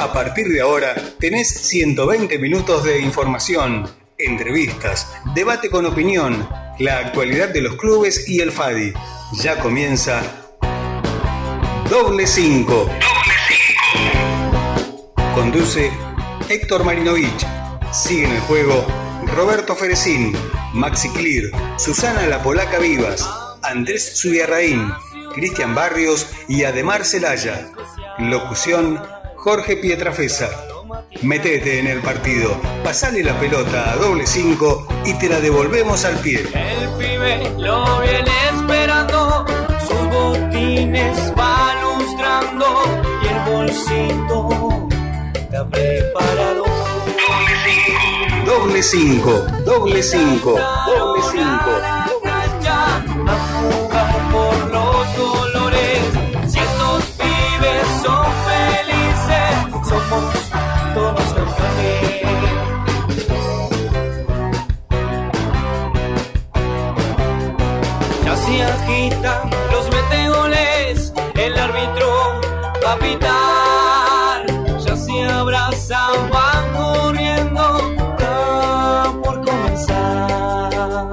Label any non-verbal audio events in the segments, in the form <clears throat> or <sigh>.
A partir de ahora tenés 120 minutos de información, entrevistas, debate con opinión, la actualidad de los clubes y el FADI. Ya comienza Doble 5. Conduce Héctor Marinovich. Sigue en el juego Roberto Ferecín, Maxi Clear, Susana La Polaca Vivas, Andrés Zubiarraín, Cristian Barrios y Ademar Celaya. Locución Jorge Pietrafesa. Metete en el partido, pasale la pelota a doble 5 y te la devolvemos al pie. El pibe lo viene esperando, sus botines va lustrando y el bolsito está preparado. Doble 5, doble 5, doble 5, doble 5. Los metegoles, el árbitro va a pitar. Ya se abrazan, van corriendo, está por comenzar.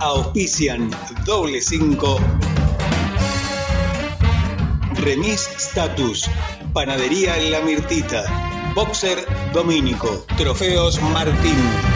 Auspician doble 5. Remis Status. Panadería La Mirtita. Boxer Domínico. Trofeos Martín.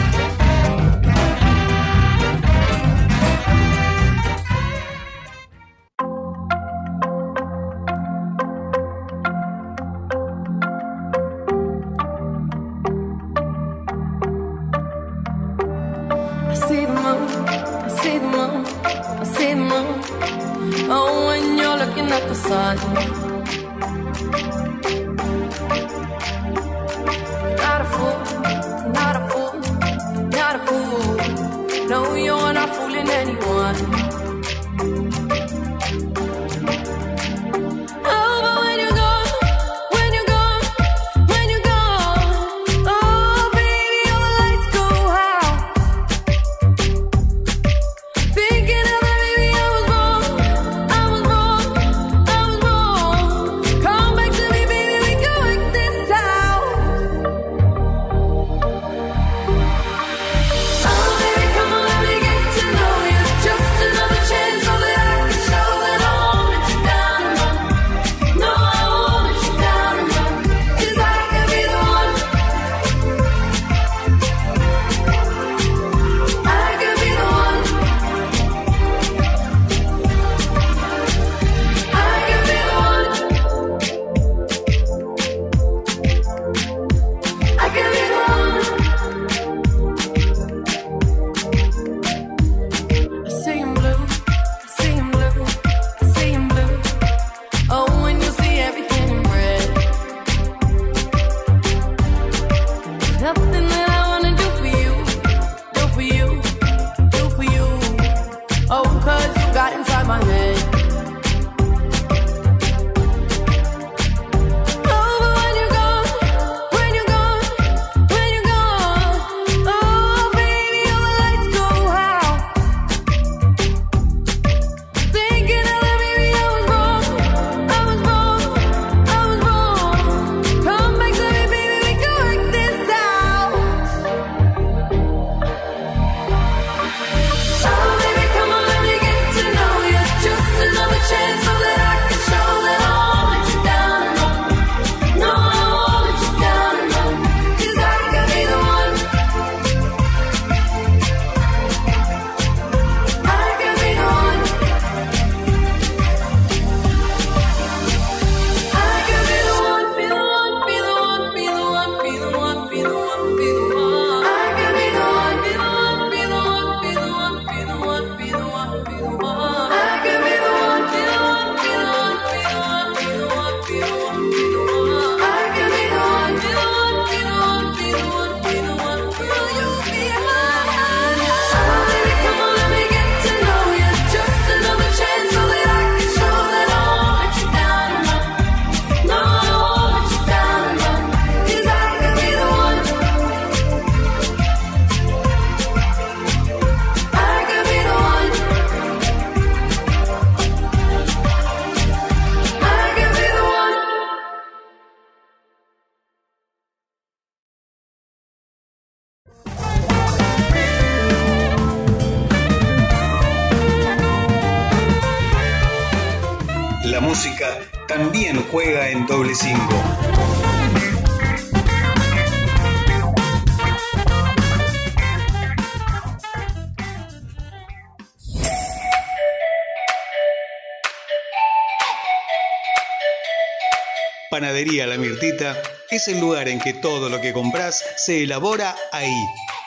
El lugar en que todo lo que compras se elabora ahí.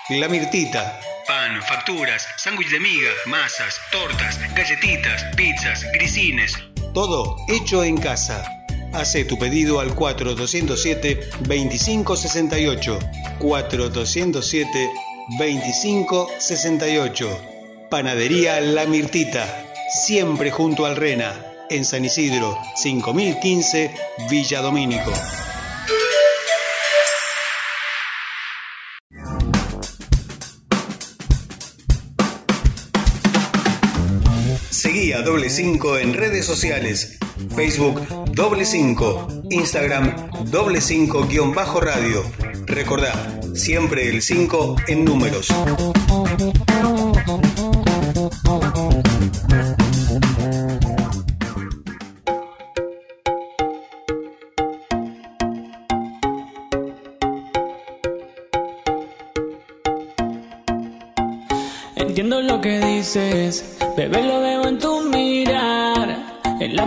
La Mirtita. Pan, facturas, sándwich de miga, masas, tortas, galletitas, pizzas, grisines. Todo hecho en casa. Hace tu pedido al 4207-2568. 4207-2568. Panadería La Mirtita. Siempre junto al Rena en San Isidro, 5015, Villa Domínico. Seguí a Doble 5 en redes sociales. Facebook Doble 5, Instagram Doble 5 guion bajo radio. Recordá, siempre el 5 en números. Entiendo lo que dices, bebé lo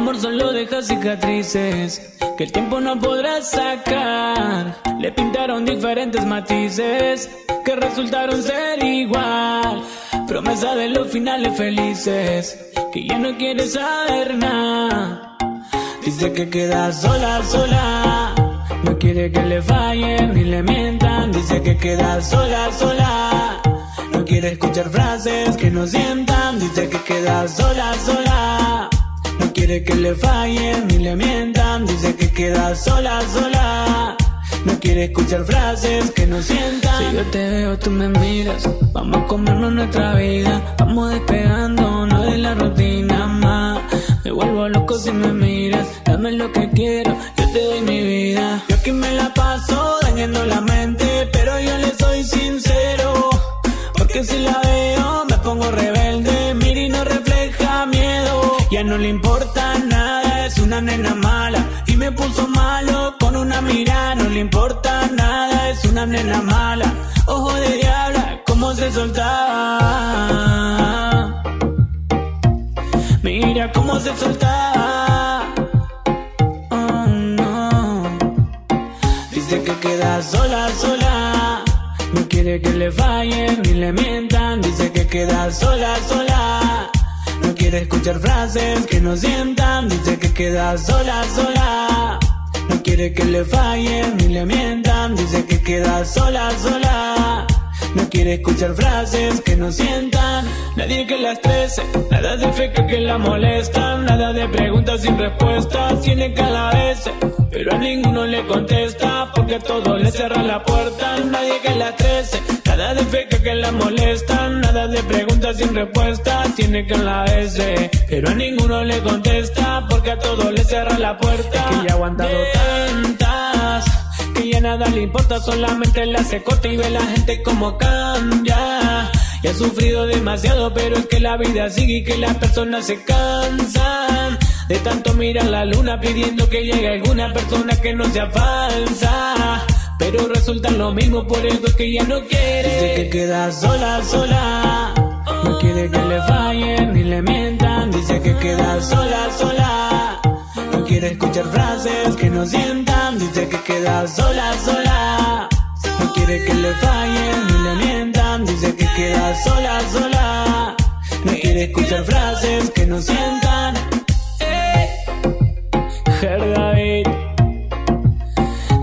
amor solo deja cicatrices que el tiempo no podrá sacar. Le pintaron diferentes matices que resultaron ser igual. Promesa de los finales felices que ya no quiere saber nada. Dice que queda sola, sola. No quiere que le fallen ni le mientan. Dice que queda sola, sola. No quiere escuchar frases que no sientan. Dice que queda sola, sola. No quiere que le fallen ni le mientan. Dice que queda sola, sola. No quiere escuchar frases que no sientan. Si yo te veo, tú me miras. Vamos a comernos nuestra vida. Vamos despegándonos de la rutina más. Me vuelvo loco si me miras. Dame lo que quiero, yo te doy mi vida. Yo aquí me la paso dañando la mente, pero yo le soy sincero. Porque si la veo Ya no le importa nada, es una nena mala y me puso malo con una mirada. No le importa nada, es una nena mala. Ojo de diabla, cómo se soltaba. Mira cómo se soltaba. Oh, no. Dice que queda sola, sola. No quiere que le fallen ni le mientan. Dice que queda sola, sola. No quiere escuchar frases que no sientan. Dice que queda sola, sola. No quiere que le fallen ni le mientan. Dice que queda sola, sola. No quiere escuchar frases que no sientan. Nadie que la estrese, nada de feca que la molestan. Nada de preguntas sin respuestas. Tiene que a la vez, pero a ninguno le contesta. Porque a todos le cierra la puerta. Nadie que la estrese, nada de feca que la molestan. Nada de preguntas sin respuestas. Tiene que a la vez, pero a ninguno le contesta. Porque a todos le cierra la puerta. Es que ya ha aguantado tantas que ya nada le importa, solamente la hace corta y ve la gente como cambia. Y ha sufrido demasiado, pero es que la vida sigue y que las personas se cansan. De tanto mirar la luna pidiendo que llegue alguna persona que no sea falsa. Pero resulta lo mismo, por eso es que ya no quiere. Dice que queda sola, sola. No quiere que le fallen ni le mientan. Dice que queda sola, sola. No quiere escuchar frases que no sientan. Dice que queda sola, sola. No quiere que le fallen queda sola, sola. No quiere escuchar frases que no sientan. Eh.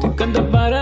Te canto para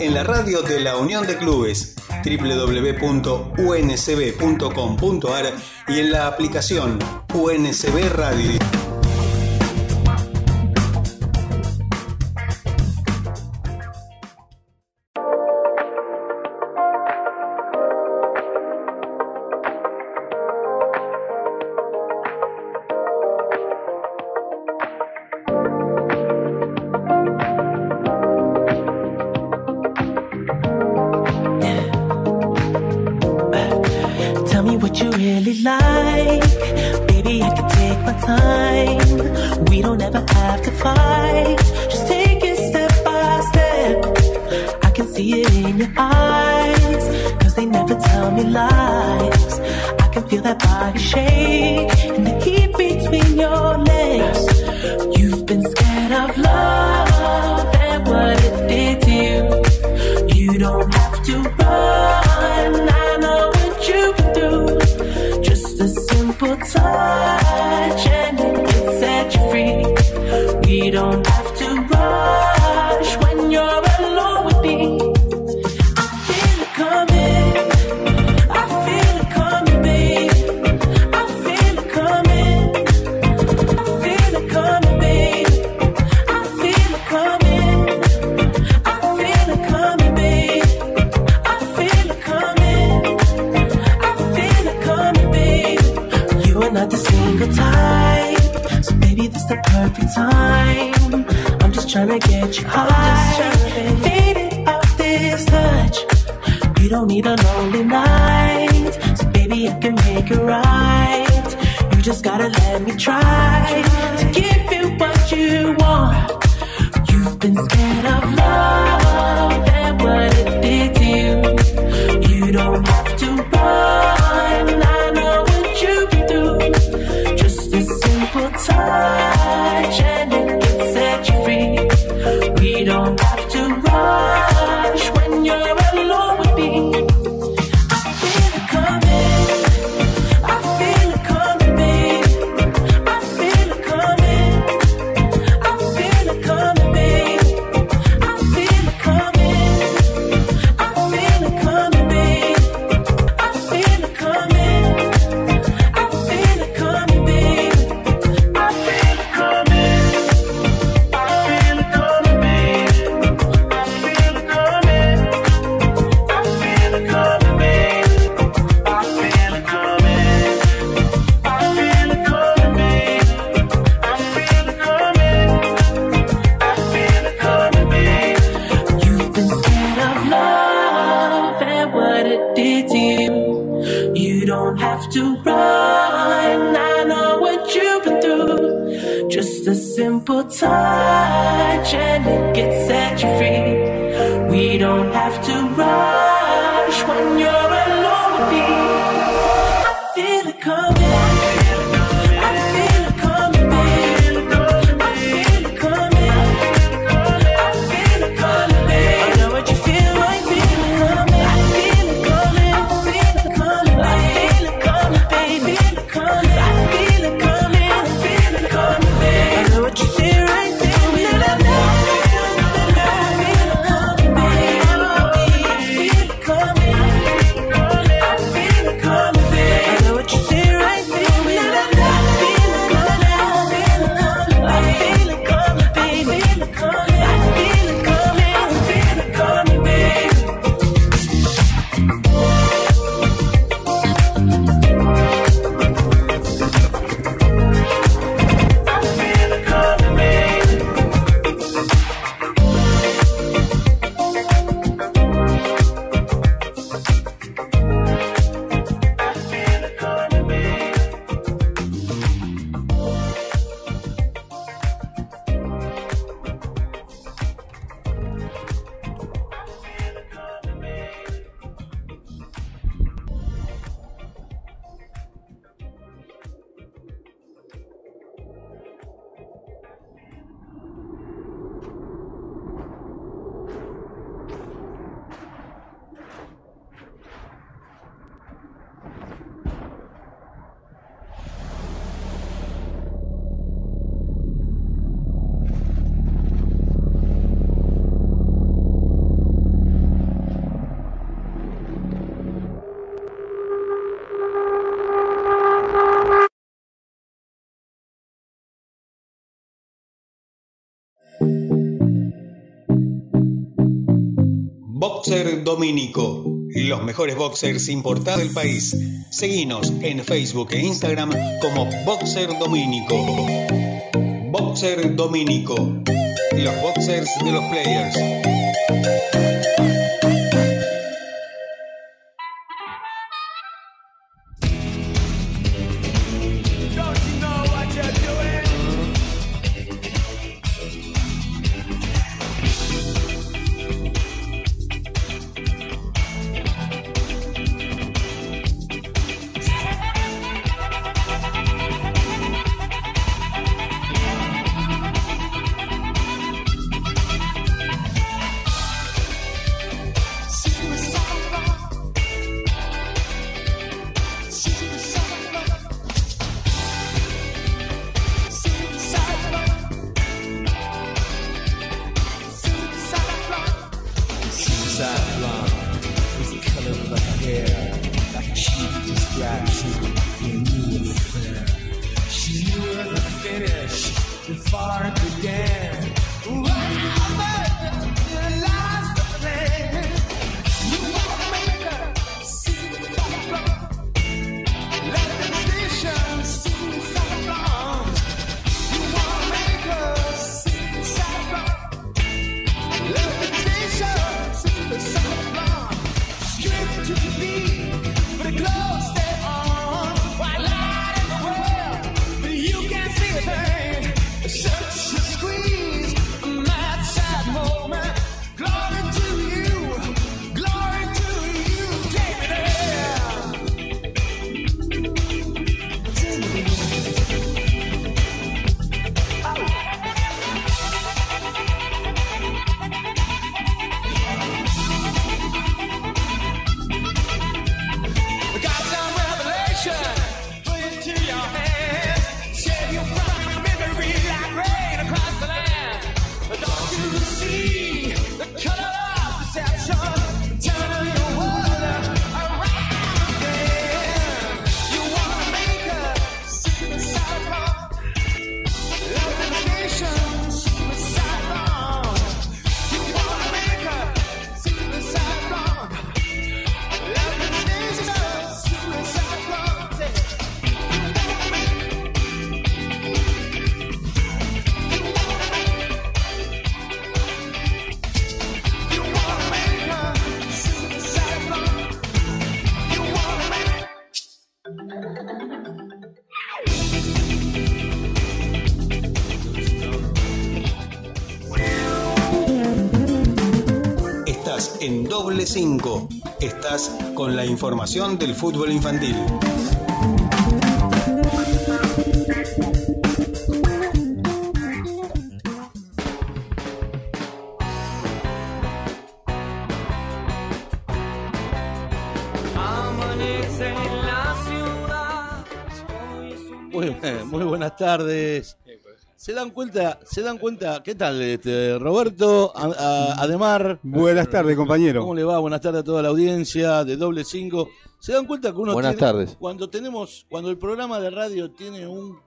en la radio de la Unión de Clubes, www.uncb.com.ar y en la aplicación UNCB Radio. We don't ever have to fight. Just take it step by step. I can see it in your eyes. Cause they never tell me lies. I can feel that body shake. try. Boxer Domínico. Los mejores boxers importados del país. Seguinos en Facebook e Instagram como Boxer Domínico. Boxer Domínico. Los boxers de los players. Estás en doble 5. Estás con la información del fútbol infantil. Amanece en la ciudad. Hoy es un Muy, muy buenas tardes. ¿Se dan cuenta? ¿Se dan cuenta? ¿Qué tal, este, Roberto? A- a- Ademar. Buenas tardes, compañero. ¿Cómo le va? Buenas tardes a toda la audiencia de Doble 5. ¿Se dan cuenta que uno Buenas tiene- tardes. cuando tenemos, cuando el programa de radio tiene un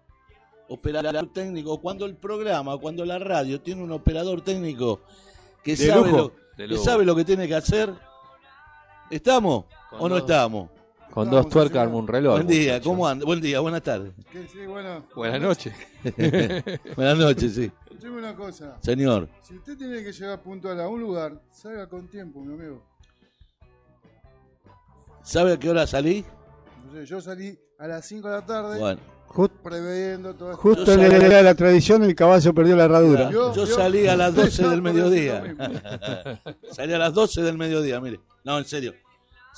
operador técnico, cuando el programa, cuando la radio tiene un operador técnico que De sabe lujo. lo, que sabe lo que tiene que hacer, ¿estamos o no estamos? Con No, dos tuercas arma un reloj. Buen día, muchacho. ¿cómo anda? Buen día, buenas tardes. Que sí, bueno, Buenas noches. <laughs> Buenas noches, sí. escúcheme una cosa. Señor. Si usted tiene que llegar puntual a un lugar, salga con tiempo, mi amigo. ¿Sabe a qué hora salí? Entonces, yo salí a las 5 de la tarde, Bueno, preveyendo todo esto. Justo en el- de la tradición, el caballo perdió la herradura. yo, Yo- yo- salí a las 12 del <laughs> mediodía. salí a las 12 del mediodía, mire. No, en serio.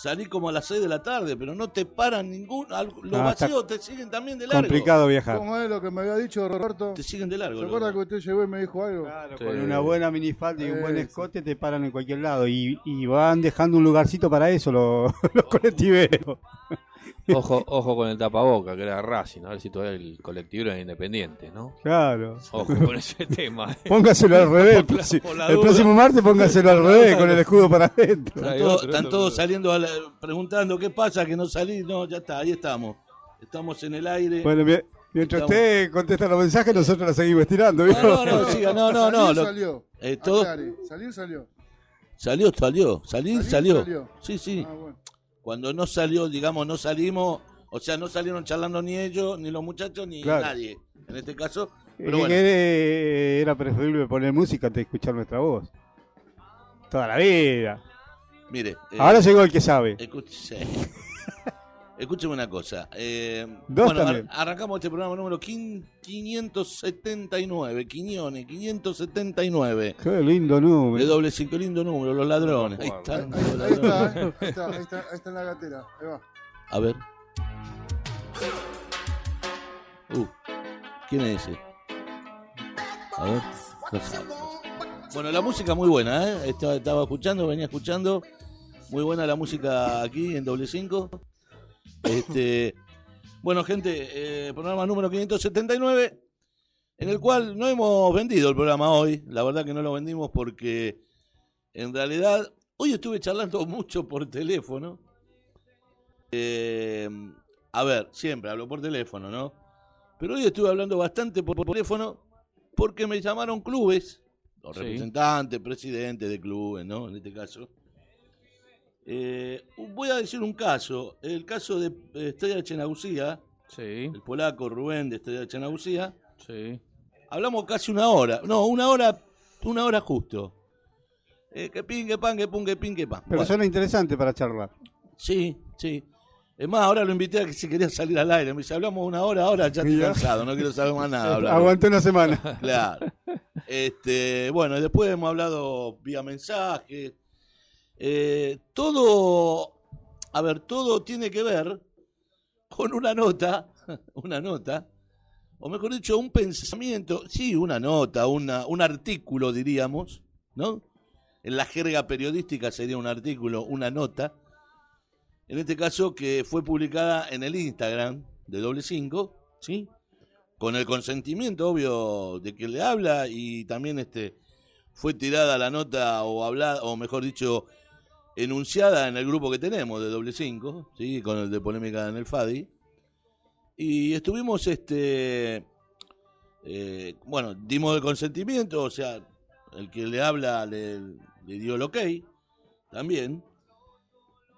Salí como a las 6 de la tarde, pero no te paran ningún. al- Los vacíos te siguen también de largo. Complicado viajar. ¿Cómo es lo que me había dicho Roberto? Te siguen de largo. ¿Se acuerda que usted llegó y me dijo algo? Claro, Sí. con una buena minifalda y un buen escote te paran en cualquier lado y, y van dejando un lugarcito para eso los, <laughs> los colectiveros. <laughs> Ojo, ojo con el tapaboca, que era Racing, a ver si todavía el colectivo era independiente, ¿no? Claro. Ojo con ese tema. ¿eh? Póngaselo al revés. el <laughs> Por la- próximo- por la el duda. próximo martes póngaselo al revés con el escudo para adentro. Están, todos- están saliendo a la- preguntando qué pasa, que no salí. No, ya está, ahí estamos. Estamos en el aire. Bueno, mi- Mientras Estamos- usted contesta los mensajes, nosotros la seguimos estirando. ¿vio? No, no, no, siga, no, no, no. Salió, salió. eh, todo- Aclare. Salió, salió. Salió, salió. Salir, Salió, salió. salió. Sí, sí. Ah, bueno. Cuando no salió, digamos, no salimos, o sea, no salieron charlando ni ellos, ni los muchachos, ni Claro. nadie. En este caso, Eh, pero bueno. que era preferible poner música antes de escuchar nuestra voz. Toda la vida. Mire. eh, Ahora llegó el que sabe. Escuche- <laughs> Escúcheme una cosa. eh, Dos bueno, también. ar- arrancamos este programa número quin- 579. Quiñones, 579. Qué lindo De número. doble cinco, lindo número, los ladrones. Ahí están. Ahí, está, ahí está, ahí está, ahí está en la gatera. Ahí va. A ver. Uh, ¿quién es ese? A ver. Bueno, la música muy buena, ¿eh? Estaba, estaba escuchando, venía escuchando. Muy buena la música aquí en doble 5. Este, bueno, gente, eh, programa número 579, en el cual no hemos vendido el programa hoy. La verdad que no lo vendimos porque en realidad hoy estuve charlando <laughs> mucho por teléfono. Eh, a ver, siempre hablo por teléfono, ¿no? Pero hoy estuve hablando bastante por, por teléfono porque me llamaron clubes, los Sí. representantes, presidentes de clubes, ¿no? En este caso. Eh, voy a decir un caso, el caso de Estrella Chenagucía, Sí, el polaco Rubén de Estrella Chenagucía. sí. Hablamos casi una hora, no, una hora, una hora justo. Eh, que pin, que pan, que pum, que pin, que pan. Pero Bueno. suena interesante para charlar. Sí, sí. Es más, ahora lo invité a que si quería salir al aire. Me dice, hablamos una hora, ahora ya estoy cansado, no quiero saber más nada. <laughs> hablar. Aguanté una semana. <laughs> Claro. Este, bueno, y después hemos hablado vía mensaje. Eh, todo, a ver, todo tiene que ver con una nota, <laughs> una nota, o mejor dicho, un pensamiento, sí, una nota, una, un artículo, diríamos, ¿no? En la jerga periodística sería un artículo, una nota. En este caso, que fue publicada en el Instagram de Doble Cinco, ¿sí? Con el consentimiento, obvio, de que le habla y también este fue tirada la nota o hablada, o mejor dicho, enunciada en el grupo que tenemos de Doble Cinco, ¿sí? Con el de polémica en el FADI. Y estuvimos, este, eh, bueno, dimos el consentimiento, o sea, el que le habla le, le dio el ok, también.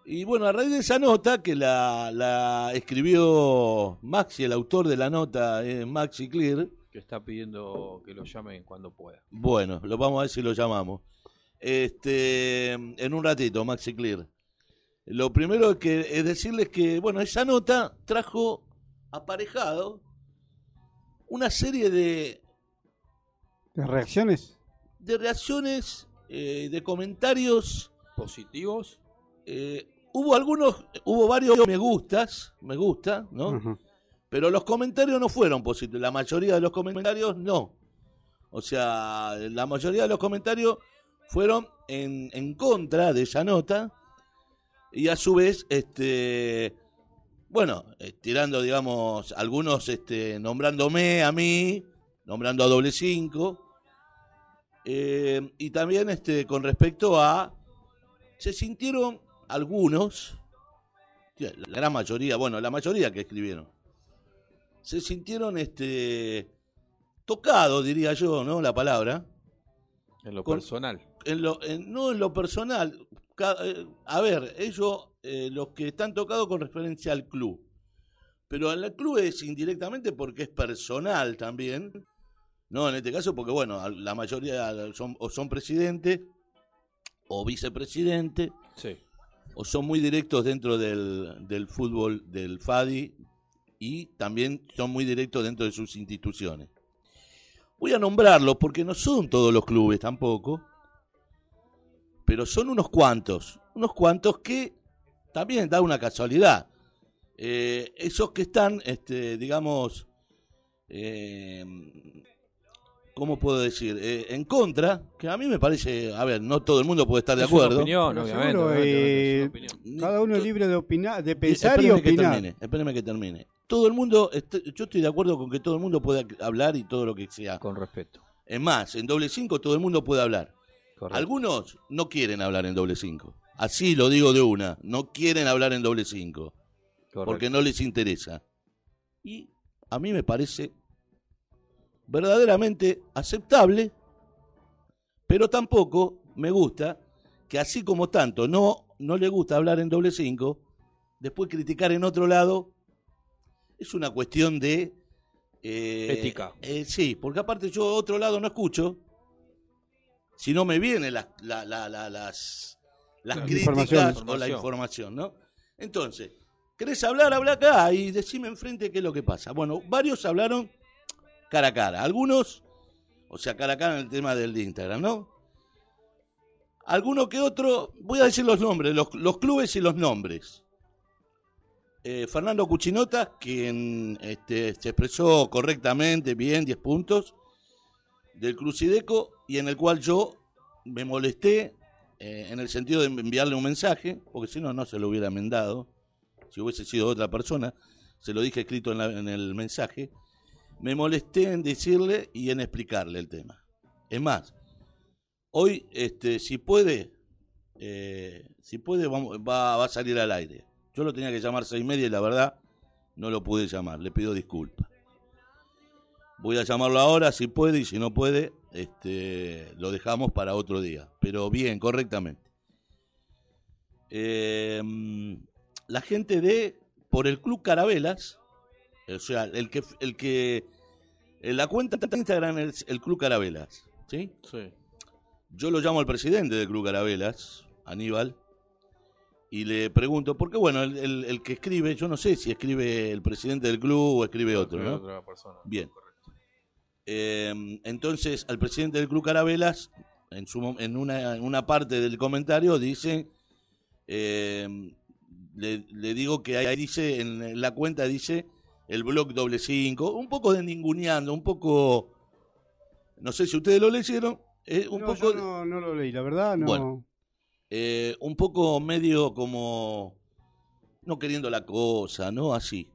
Y bueno, a raíz de esa nota que la, la escribió Maxi, el autor de la nota es Maxi Clear, Que está pidiendo que lo llamen cuando pueda. bueno, lo vamos a ver si lo llamamos. Este, en un ratito, Maxi Clear. Lo primero es que es decirles que, bueno, esa nota trajo aparejado una serie de, ¿Las reacciones? de reacciones, eh, de comentarios. ¿Positivos? eh, hubo algunos, hubo varios me gustas, me gusta, ¿no? Pero los comentarios no fueron positivos. La mayoría de los comentarios no. O sea, la mayoría de los comentarios fueron en, en contra de esa nota. Y a su vez, este. Bueno, eh, tirando, digamos, algunos este, nombrándome a mí, nombrando a doble cinco. eh, y también este, con respecto a. Se sintieron algunos, la gran mayoría, bueno, la mayoría que escribieron, se sintieron este tocados, diría yo, ¿no? La palabra. En lo Con- personal. En lo, en- no en lo personal. Eh, A ver, ellos, eh, los que están tocados con referencia al club. Pero al club es indirectamente porque es personal también. No, en este caso porque, bueno, la mayoría son, o son presidentes o vicepresidentes Sí. o son muy directos dentro del, del fútbol del FADI y también son muy directos dentro de sus instituciones. Voy a nombrarlos porque no son todos los clubes tampoco, pero son unos cuantos, unos cuantos que también da una casualidad. Eh, esos que están, este, digamos, eh, ¿cómo puedo decir? Eh, en contra, que a mí me parece, a ver, no todo el mundo puede estar de Es una acuerdo. opinión, obviamente. seguro, obviamente, eh, es una opinión. Cada uno es To- libre de opinar, de pensar y Espéreme que opinar. termine, espéreme que termine. Todo el mundo, est- yo estoy de acuerdo con que todo el mundo pueda hablar y todo lo que sea. Con respeto. Es más, en doble cinco todo el mundo puede hablar. Correcto. Algunos no quieren hablar en doble cinco. Así lo digo de una. No quieren hablar en doble cinco. Correcto. Porque no les interesa. Y a mí me parece verdaderamente aceptable, pero tampoco me gusta que así como tanto no, no le gusta hablar en doble cinco, después criticar en otro lado es una cuestión de... eh, Ética. eh, sí, porque aparte yo otro lado no escucho, si no me vienen las, la- la- la- las, las críticas Información. o la información, ¿no? Entonces, ¿querés hablar? Habla acá y decime enfrente qué es lo que pasa. Bueno, varios hablaron cara a cara. Algunos, o sea, cara a cara en el tema del Instagram, ¿no? Alguno que otro, voy a decir los nombres, los, los clubes y los nombres. Eh, Fernando Cuchinota, quien este, se expresó correctamente, bien, 10 puntos, del Crucideco, y en el cual yo me molesté eh, en el sentido de enviarle un mensaje, porque si no, no se lo hubiera mandado, si hubiese sido otra persona, se lo dije escrito en, el mensaje, me molesté en decirle y en explicarle el tema. Es más, hoy, este, si puede, eh, si puede, va, va a salir al aire. Yo lo tenía que llamar seis y media y la verdad no lo pude llamar, le pido disculpas. Voy a llamarlo ahora si puede y si no puede, este, lo dejamos para otro día. Pero bien, correctamente. Eh, la gente de por el Club Carabelas, o sea, el que, el que, en la cuenta de Instagram es el Club Carabelas, ¿sí? Sí. Yo lo llamo al presidente del Club Carabelas, Aníbal, y le pregunto, porque bueno, el, el- el que escribe, yo no sé si escribe el presidente del club o escribe otro, ¿no? Otra persona. Bien. Eh, entonces, al presidente del Club Carabelas, en, su, mom- en, una, en una parte del comentario, dice, eh, le, le digo que ahí dice, en la cuenta dice, el blog doble cinco, un poco de ninguneando, un poco, no sé si ustedes lo leyeron, eh, un No, poco... yo no, no lo leí, la verdad, no. Bueno. eh, un poco medio como no queriendo la cosa, ¿no? Así.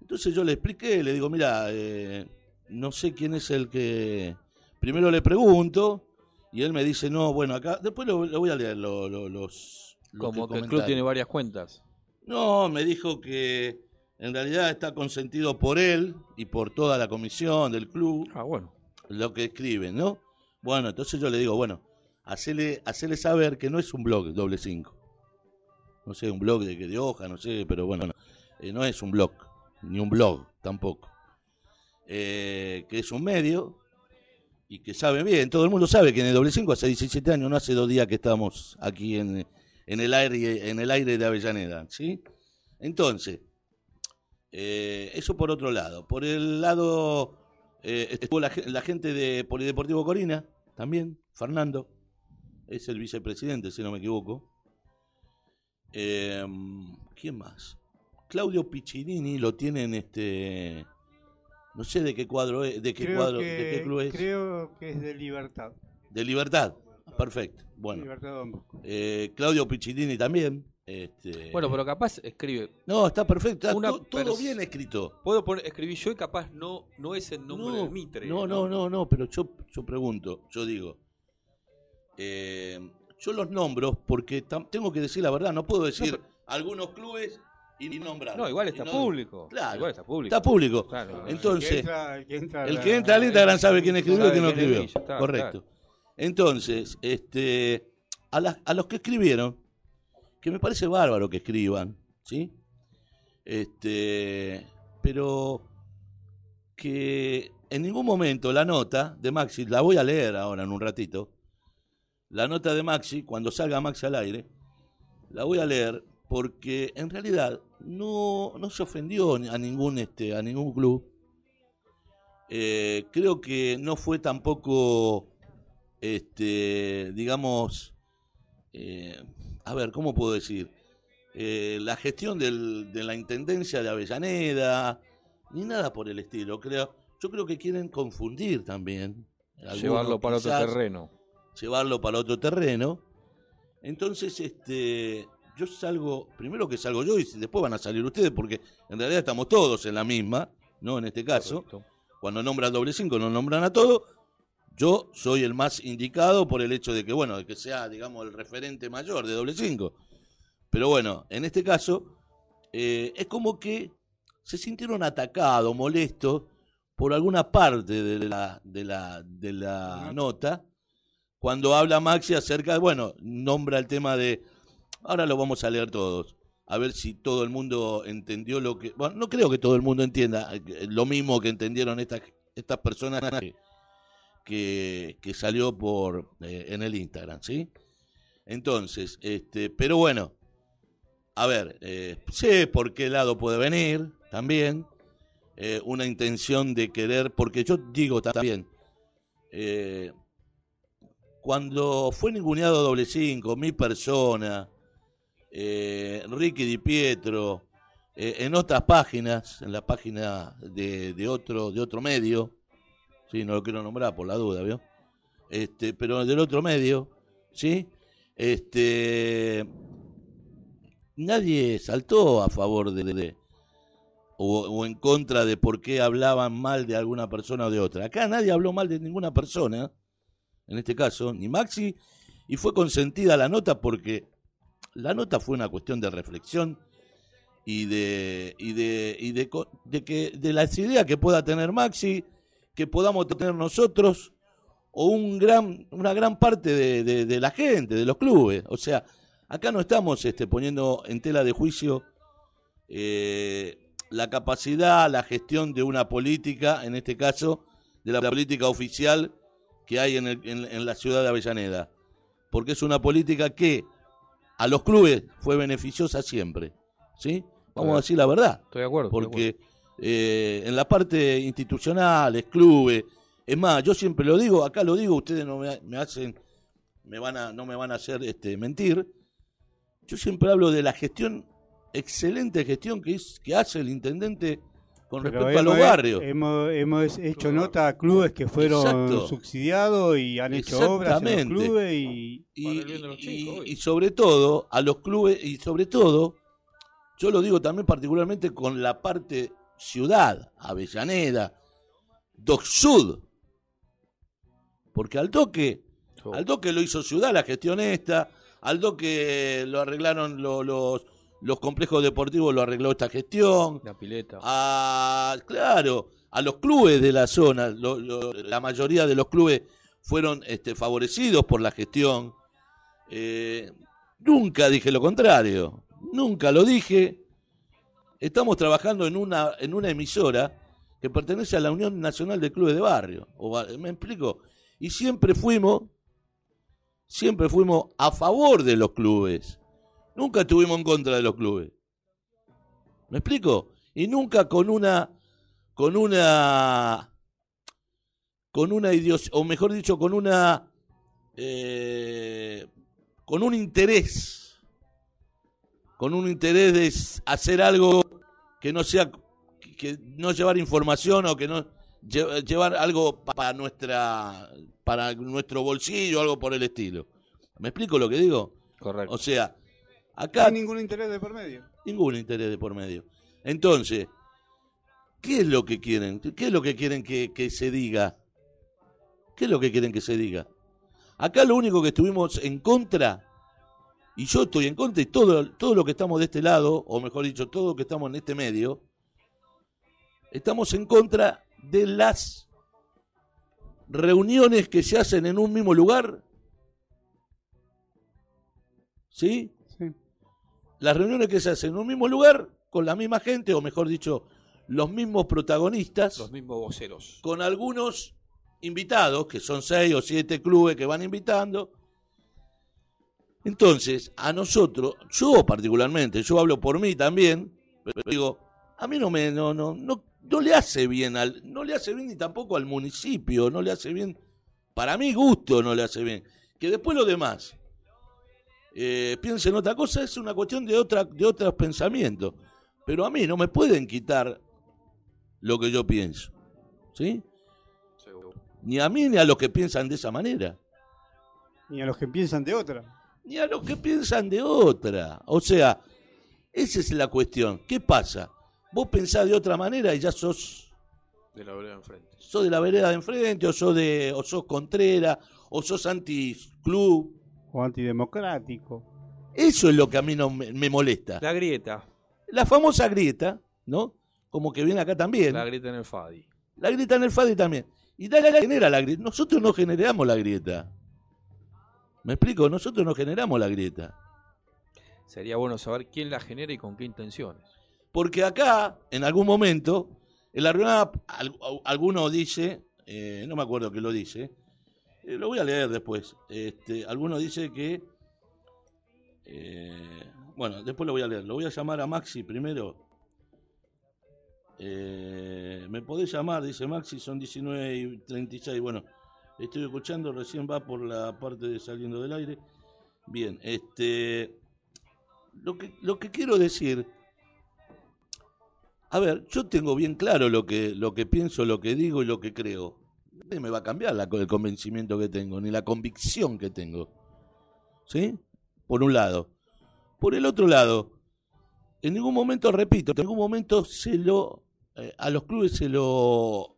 Entonces yo le expliqué, le digo, mira, eh, no sé quién es el que... Primero le pregunto y él me dice, no, bueno, acá... Después lo, lo voy a leer lo- lo- los... lo Como que el club tiene varias cuentas. No, me dijo que en realidad está consentido por él y por toda la comisión del club Ah, bueno. lo que escriben, ¿no? Bueno, entonces yo le digo, bueno, hacele, hacele saber que no es un blog doble cinco. No sé, un blog de, de hoja, no sé, pero bueno, no, eh, no es un blog, ni un blog tampoco. Eh, que es un medio y que sabe bien, todo el mundo sabe que en el doble cinco hace 17 años, no hace dos días que estamos aquí en, en el aire, en el aire de Avellaneda, ¿sí? Entonces, eh, eso por otro lado. Por el lado eh, estuvo la, ge- la gente de Polideportivo Corina, también, Fernando, es el vicepresidente, si no me equivoco. ¿Quién más? Claudio Piccinini lo tienen este. No sé de qué cuadro es, de qué creo, cuadro, que, de qué club es. creo que es de Libertad. De Libertad. Perfecto. Bueno, Libertad Don Bosco. eh, Claudio Piccinini también. Este... Bueno, pero capaz escribe. No, está perfecto. Está Una to- todo bien escrito. Puedo poner, escribir yo y capaz no, no es el nombre no, del Mitre. No, no, no, no, pero yo, yo pregunto, yo digo, eh, yo los nombro porque tengo que decir la verdad, no puedo decir pero- algunos clubes y nombrar. No, igual está no- público. Claro, Igual está público. Está público. Claro. Entonces, el que entra, el que entra, el la- que entra al Instagram sabe quién escribió y quién no escribió. está, Correcto. Entonces, este, a, las- a los que escribieron, que me parece bárbaro que escriban, ¿sí? Este, pero que en ningún momento la nota de Maxi, la voy a leer ahora en un ratito, la nota de Maxi, cuando salga Maxi al aire, la voy a leer porque en realidad no, no se ofendió a ningún, este, a ningún club. Eh, creo que no fue tampoco, este, digamos, eh, a ver, ¿cómo puedo decir? Eh, la gestión del- de la Intendencia de Avellaneda, ni nada por el estilo, creo. Yo creo que quieren confundir también. algunos, Llevarlo para otro terreno. Llevarlo para otro terreno. Entonces, este, yo salgo, primero que salgo yo y después van a salir ustedes, porque en realidad estamos todos en la misma, ¿no? En este caso. Correcto. Cuando nombran doble cinco, nos nombran a todos. Yo soy el más indicado por el hecho de que, bueno, de que sea, digamos, el referente mayor de doble cinco. Pero bueno, en este caso, eh, es como que se sintieron atacados, molestos por alguna parte de la, de la, de la nota, cuando habla Maxi acerca de, bueno, nombra el tema de, ahora lo vamos a leer todos, a ver si todo el mundo entendió lo que, bueno, no creo que todo el mundo entienda eh, lo mismo que entendieron estas, estas personas que, que, salió por eh, en el Instagram, ¿sí? Entonces, este, pero bueno, a ver, eh, sé por qué lado puede venir también, eh, una intención de querer, porque yo digo también, eh, cuando fue ninguneado doble cinco, mi persona, eh, Ricky Di Pietro, eh, en otras páginas, en la página de, otro, de otro medio, sí, no lo quiero nombrar por la duda, ¿vio? Este, pero del otro medio, ¿sí? Este, nadie saltó a favor de, de- o, o en contra de por qué hablaban mal de alguna persona o de otra. Acá nadie habló mal de ninguna persona, en este caso, ni Maxi, y fue consentida la nota porque la nota fue una cuestión de reflexión y de que de las ideas que pueda tener Maxi, que podamos tener nosotros o una gran parte de, la gente, de los clubes. O sea, acá no estamos este, poniendo en tela de juicio eh, la capacidad, la gestión de una política, en este caso, de la política oficial que hay en la ciudad de Avellaneda. Porque es una política que a los clubes fue beneficiosa siempre. ¿Sí? Vamos a decir la verdad. Estoy de acuerdo. de Porque eh, en la parte institucional, clubes, es más, yo siempre lo digo, acá lo digo, ustedes no me, me hacen, me van a, no me van a hacer este, mentir. Yo siempre hablo de la gestión, excelente gestión que, es, que hace el intendente con Pero respecto a los barrios. Hemos, hemos hecho nota a clubes que fueron Exacto. subsidiados y han hecho obras en los clubes y y, los y- chicos, obvio. y sobre todo a los clubes y sobre todo yo lo digo también particularmente con la parte ciudad Avellaneda Doc Sud porque al toque acuerdo. al toque lo hizo ciudad la gestión esta al toque lo arreglaron lo- los los complejos deportivos lo arregló esta gestión La pileta. a, claro, a los clubes de la zona. lo- lo- la mayoría de los clubes fueron este, favorecidos por la gestión. Eh, nunca dije lo contrario, nunca lo dije. Estamos trabajando en una, en una emisora que pertenece a la Unión Nacional de Clubes de Barrio. O ¿Me explico? Y siempre fuimos, siempre fuimos a favor de los clubes. Nunca estuvimos en contra de los clubes. ¿Me explico? Y nunca con una con una con una idios o mejor dicho con una eh, con un interés con un interés de hacer algo que no sea que no llevar información o que no lle- llevar algo pa- para nuestra para nuestro bolsillo algo por el estilo me explico lo que digo Correcto. o sea acá sin ningún interés de por medio. ningún interés de por medio. Entonces, ¿qué es lo que quieren? ¿Qué es lo que quieren que, que se diga? ¿Qué es lo que quieren que se diga? Acá lo único que estuvimos en contra, y yo estoy en contra, y todo, todo lo que estamos de este lado, o mejor dicho, todo lo que estamos en este medio, estamos en contra de las reuniones que se hacen en un mismo lugar. ¿Sí? Las reuniones que se hacen en un mismo lugar, con la misma gente, o mejor dicho, los mismos protagonistas, Los mismos voceros. con algunos invitados, que son seis o siete clubes que van invitando. Entonces, a nosotros, yo particularmente, yo hablo por mí también, pero digo, a mí no me, no, no, no, no le hace bien al, no le hace bien ni tampoco al municipio, no le hace bien, para mi gusto no le hace bien. Que después lo demás, eh, piensen otra cosa, es una cuestión de otra, de otros pensamientos. Pero a mí no me pueden quitar lo que yo pienso. ¿Sí? Seguro. Ni a mí ni a los que piensan de esa manera. Ni a los que piensan de otra. Ni a los que piensan de otra. O sea, esa es la cuestión. ¿Qué pasa? Vos pensás de otra manera y ya sos, De la vereda enfrente. sos de la vereda de enfrente, o sos de, o sos contrera, o sos anti-club. O antidemocrático. Eso es lo que a mí no me, me molesta. La grieta. La famosa grieta, ¿no? como que viene acá también. La grieta en el Fadi. La grieta en el Fadi también. Y dale, genera la grieta. Nosotros no generamos la grieta. ¿Me explico? Nosotros no generamos la grieta. Sería bueno saber quién la genera y con qué intenciones. Porque acá, en algún momento, en la reunión, al- alguno dice, eh, no me acuerdo que lo dice, eh, lo voy a leer después. Este, alguno dice que, eh, bueno, después lo voy a leer. Lo voy a llamar a Maxi primero. Eh, ¿Me podés llamar? Dice Maxi, son 19 y 36. Bueno, estoy escuchando, recién va por la parte de saliendo del aire. Bien, este. Lo que, lo que quiero decir. A ver, yo tengo bien claro lo que, lo que pienso, lo que digo y lo que creo. Me va a cambiar la, el convencimiento que tengo, ni la convicción que tengo. ¿Sí? Por un lado. Por el otro lado, en ningún momento, repito, en ningún momento se lo. eh, a los clubes se lo.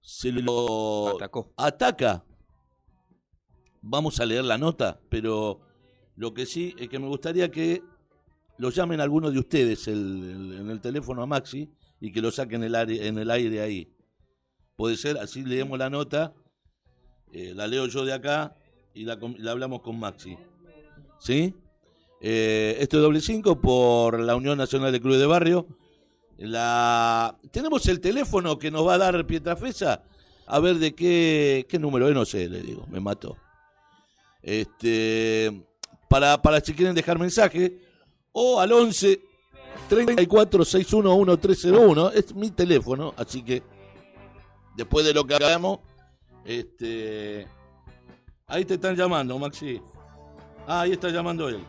Se lo. Atacó. Ataca. Vamos a leer la nota, pero lo que sí es que me gustaría que lo llamen alguno de ustedes el- el- en el teléfono a Maxi y que lo saquen el aire, en el aire ahí. Puede ser, así leemos la nota, eh, la leo yo de acá y la, hablamos con Maxi. ¿Sí? Eh, esto es doble cinco por la Unión Nacional de Clubes de Barrio. La... Tenemos el teléfono que nos va a dar Pietrafesa. A ver de qué, qué número es, no sé, le digo, me mató. Este, para, para si quieren dejar mensaje, o al 11 34 611 1301, es mi teléfono, así que después de lo que hagamos, este, ahí te están llamando, Maxi. Ah, ahí está llamando él.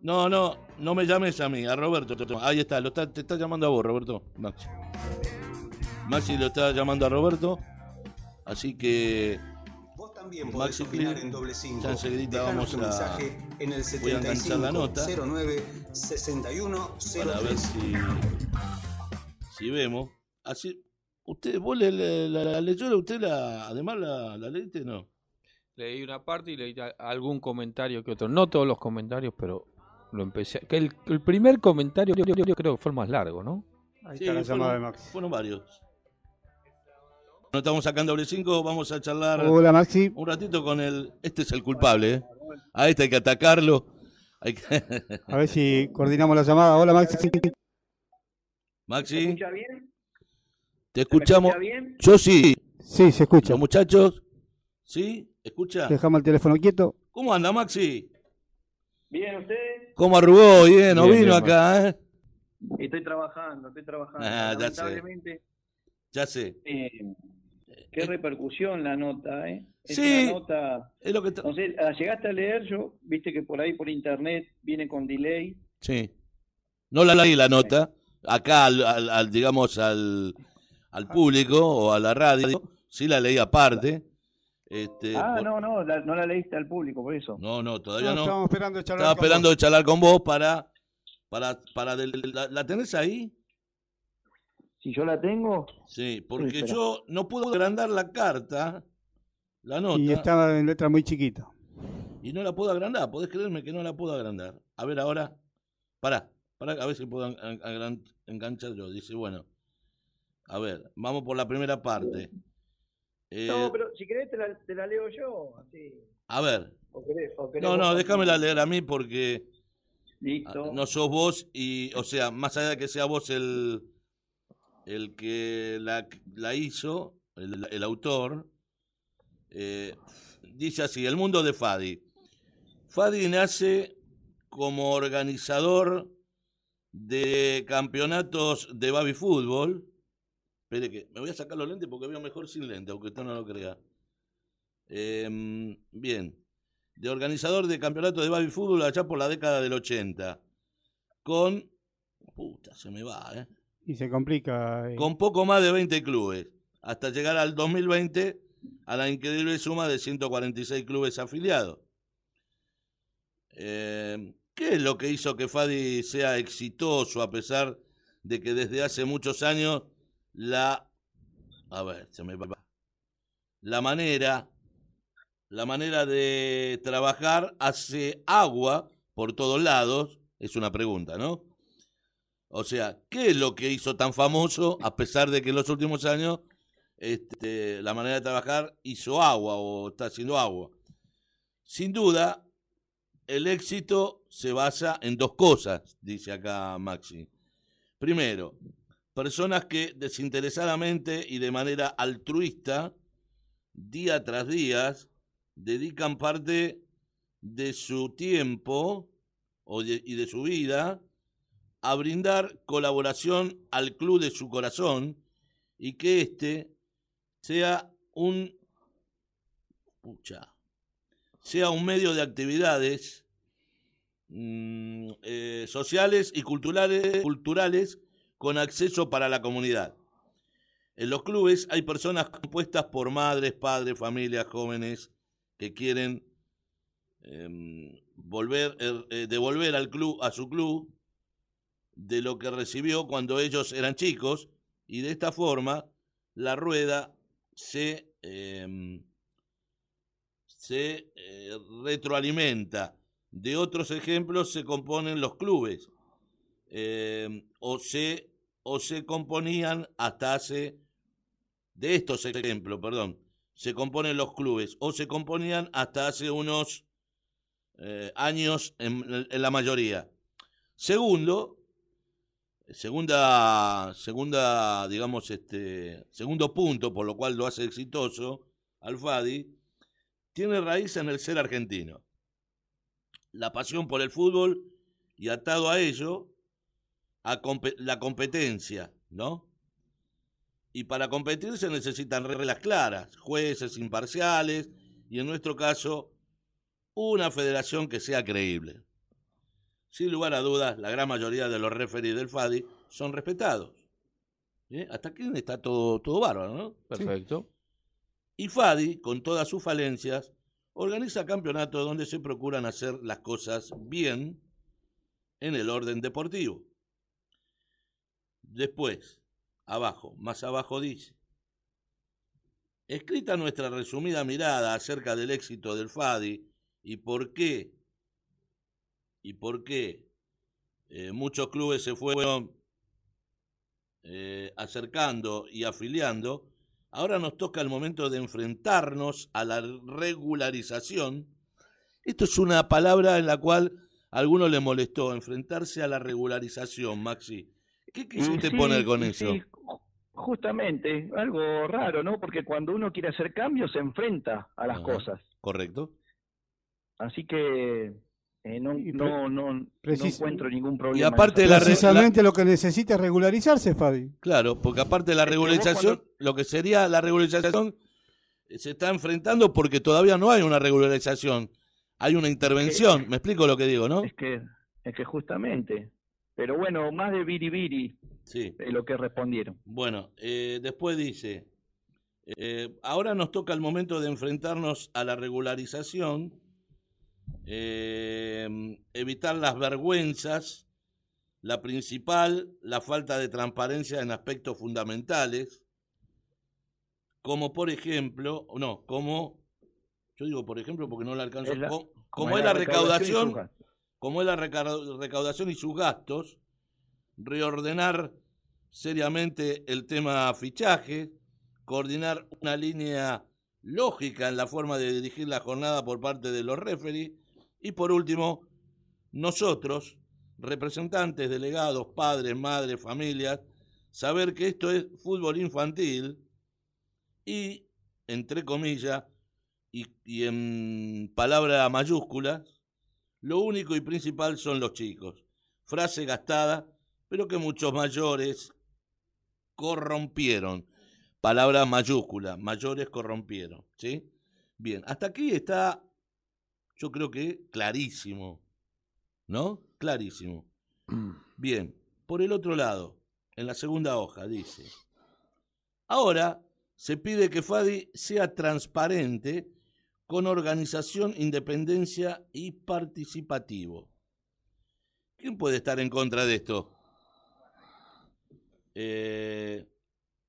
No, no, no me llames a mí, a Roberto. Ahí está, lo está, te está llamando a vos, Roberto. Maxi. Maxi lo está llamando a Roberto. Así que Vos también podés Maxi opinar en doble 5. ya vamos a- mensaje en el voy a enganchar la 75 nota. 09 61 para ver 03. si, si vemos. Así, usted, vos le, le- la, la leyó, usted la, además la, la leíste, no. Leí una parte y leí algún comentario que otro. No todos los comentarios, pero lo empecé. Que el, el primer comentario yo, yo- yo creo que fue el más largo, ¿no? Ahí Sí, está la llamada de Maxi. fueron varios. No estamos en doble 5, vamos a charlar Hola Maxi. un ratito con el. Este es el culpable, ¿eh? A este hay que atacarlo. Hay que- A ver si coordinamos la llamada. Hola Maxi. Maxi, escucha bien? Te ¿Me escuchamos. escucha bien? Yo sí. Sí, se escucha. Los muchachos, ¿sí? ¿Escucha? Dejamos el teléfono quieto. ¿Cómo anda, Maxi? ¿Bien usted? ¿Cómo arrugó? Bien, no Bien, vino bien, acá, ¿eh? Estoy trabajando, estoy trabajando. Ah, ya sé. Lamentablemente, Ya sé. eh, qué repercusión la nota, ¿eh? Es Sí. una nota, Es lo que. sé, ¿la llegaste a leer yo? Viste que por ahí por internet viene con delay. Sí. No la leí la nota. Acá, al, al- al, digamos, al, al público o a la radio. Sí la leí aparte. Este, ah, por- no, no, la- no la leíste al público, por eso. no, no, todavía no. Estamos esperando charlar Estaba con esperando vos. charlar con vos para. para, para del- la, ¿La tenés ahí? Si yo la tengo, Sí, porque yo no puedo agrandar la carta, la nota, Y y, estaba en letra muy chiquita. no la puedo agrandar. ¿Podés creerme que no la puedo agrandar? A ver ahora. Pará, pará, a ver si puedo enganchar yo. Dice, bueno. A ver, vamos por la primera parte. Eh, no, pero si querés te la, te la leo yo, así. A ver. O querés, o querés No, no, déjamela leer a mí porque ah, Listo. no sos vos y, o sea, más allá de que sea vos el, el que la, la hizo, el, el autor, eh, dice así, el mundo de Fadi. Fadi nace como organizador de campeonatos de baby fútbol. Espere que me voy a sacar los lentes porque veo mejor sin lentes, aunque usted no lo crea. Em, bien, de organizador de campeonatos de baby fútbol allá por la década del 80. Con. Puta, se me va, ¿eh? Y se complica. eh. Con poco más de 20 clubes. Hasta llegar al 2020 a la increíble suma de 146 clubes afiliados. Eh, ¿Qué es lo que hizo que Fadi sea exitoso a pesar de que desde hace muchos años la... A ver, se me va. La manera, la manera de trabajar hace agua por todos lados, es una pregunta, ¿no? O sea, ¿qué es lo que hizo tan famoso a pesar de que en los últimos años este, la manera de trabajar hizo agua o está haciendo agua? Sin duda, el éxito se basa en dos cosas, dice acá Maxi. Primero, personas que desinteresadamente y de manera altruista, día tras día, dedican parte de su tiempo y de su vida a brindar colaboración al club de su corazón y que éste sea un pucha, sea un medio de actividades mm, eh, sociales y culturales, culturales con acceso para la comunidad. En los clubes hay personas compuestas por madres, padres, familias, jóvenes que quieren em, volver, er, eh, devolver al club, a su club, de lo que recibió cuando ellos eran chicos, y de esta forma la rueda se, em, eh, retroalimenta. De otros ejemplos se componen los clubes, em, o, se, o se componían hasta hace, de estos ejemplos, perdón, se componen los clubes, o se componían hasta hace unos eh, años en, la mayoría. Segundo, segunda, segunda, digamos, este, segundo punto por lo cual lo hace exitoso Alfadi, tiene raíz en el ser argentino. La pasión por el fútbol y atado a ello, a compe- la competencia, ¿no? Y para competir se necesitan reglas claras, jueces imparciales y en nuestro caso una federación que sea creíble. Sin lugar a dudas, la gran mayoría de los referees del FADI son respetados. ¿Sí? Hasta aquí está todo, todo bárbaro, ¿no? Perfecto. Y FADI, con todas sus falencias, organiza campeonatos donde se procuran hacer las cosas bien en el orden deportivo. Después, abajo, más abajo dice, escrita nuestra resumida mirada acerca del éxito del FADI y por qué, y por qué eh, muchos clubes se fueron eh, acercando y afiliando, ahora nos toca el momento de enfrentarnos a la regularización. Esto es una palabra en la cual a alguno le molestó, enfrentarse a la regularización, Maxi. ¿Qué quisiste Sí, poner con sí, eso? ju- Justamente, algo raro, ¿no? Porque cuando uno quiere hacer cambios se enfrenta a las Ajá. cosas. ¿Correcto? Así que eh, no, no, no, no encuentro ningún problema. Y aparte la re- Precisamente lo que necesita es regularizarse, Fabi. Claro, porque aparte de la regularización, cuando- lo que sería la regularización eh, se está enfrentando porque todavía no hay una regularización, hay una intervención. ¿Me explico lo que digo, no? Es que, es que justamente. Pero bueno, más de biribiri Sí. es lo que respondieron. Bueno, eh, después dice, eh, ahora nos toca el momento de enfrentarnos a la regularización, eh, evitar las vergüenzas, la principal, la falta de transparencia en aspectos fundamentales, como por ejemplo, no, como, yo digo por ejemplo porque no la alcanzo, la- co- como, es la recaudación. Como es la reca- recaudación y sus gastos, reordenar seriamente el tema fichaje, coordinar una línea lógica en la forma de dirigir la jornada por parte de los referees y por último, nosotros, representantes, delegados, padres, madres, familias, saber que esto es fútbol infantil y, entre comillas, y, y en palabra mayúsculas, lo único y principal son los chicos. Frase gastada, pero que muchos mayores corrompieron. Palabra mayúscula, mayores corrompieron. ¿Sí? Bien, hasta aquí está, yo creo que clarísimo. ¿No? Clarísimo. <clears throat> Bien, por el otro lado, en la segunda hoja dice, ahora se pide que FADI sea transparente con organización, independencia y participativo. ¿Quién puede estar en contra de esto? Eh,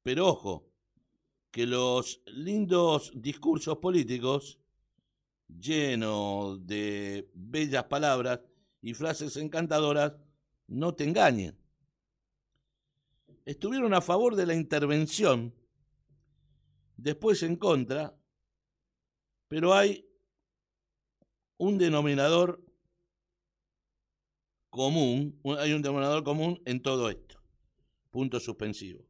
pero ojo, que los lindos discursos políticos, llenos de bellas palabras y frases encantadoras, no te engañen. estuvieron a favor de la intervención, después en contra, pero hay un denominador común, hay un denominador común en todo esto. Punto suspensivo.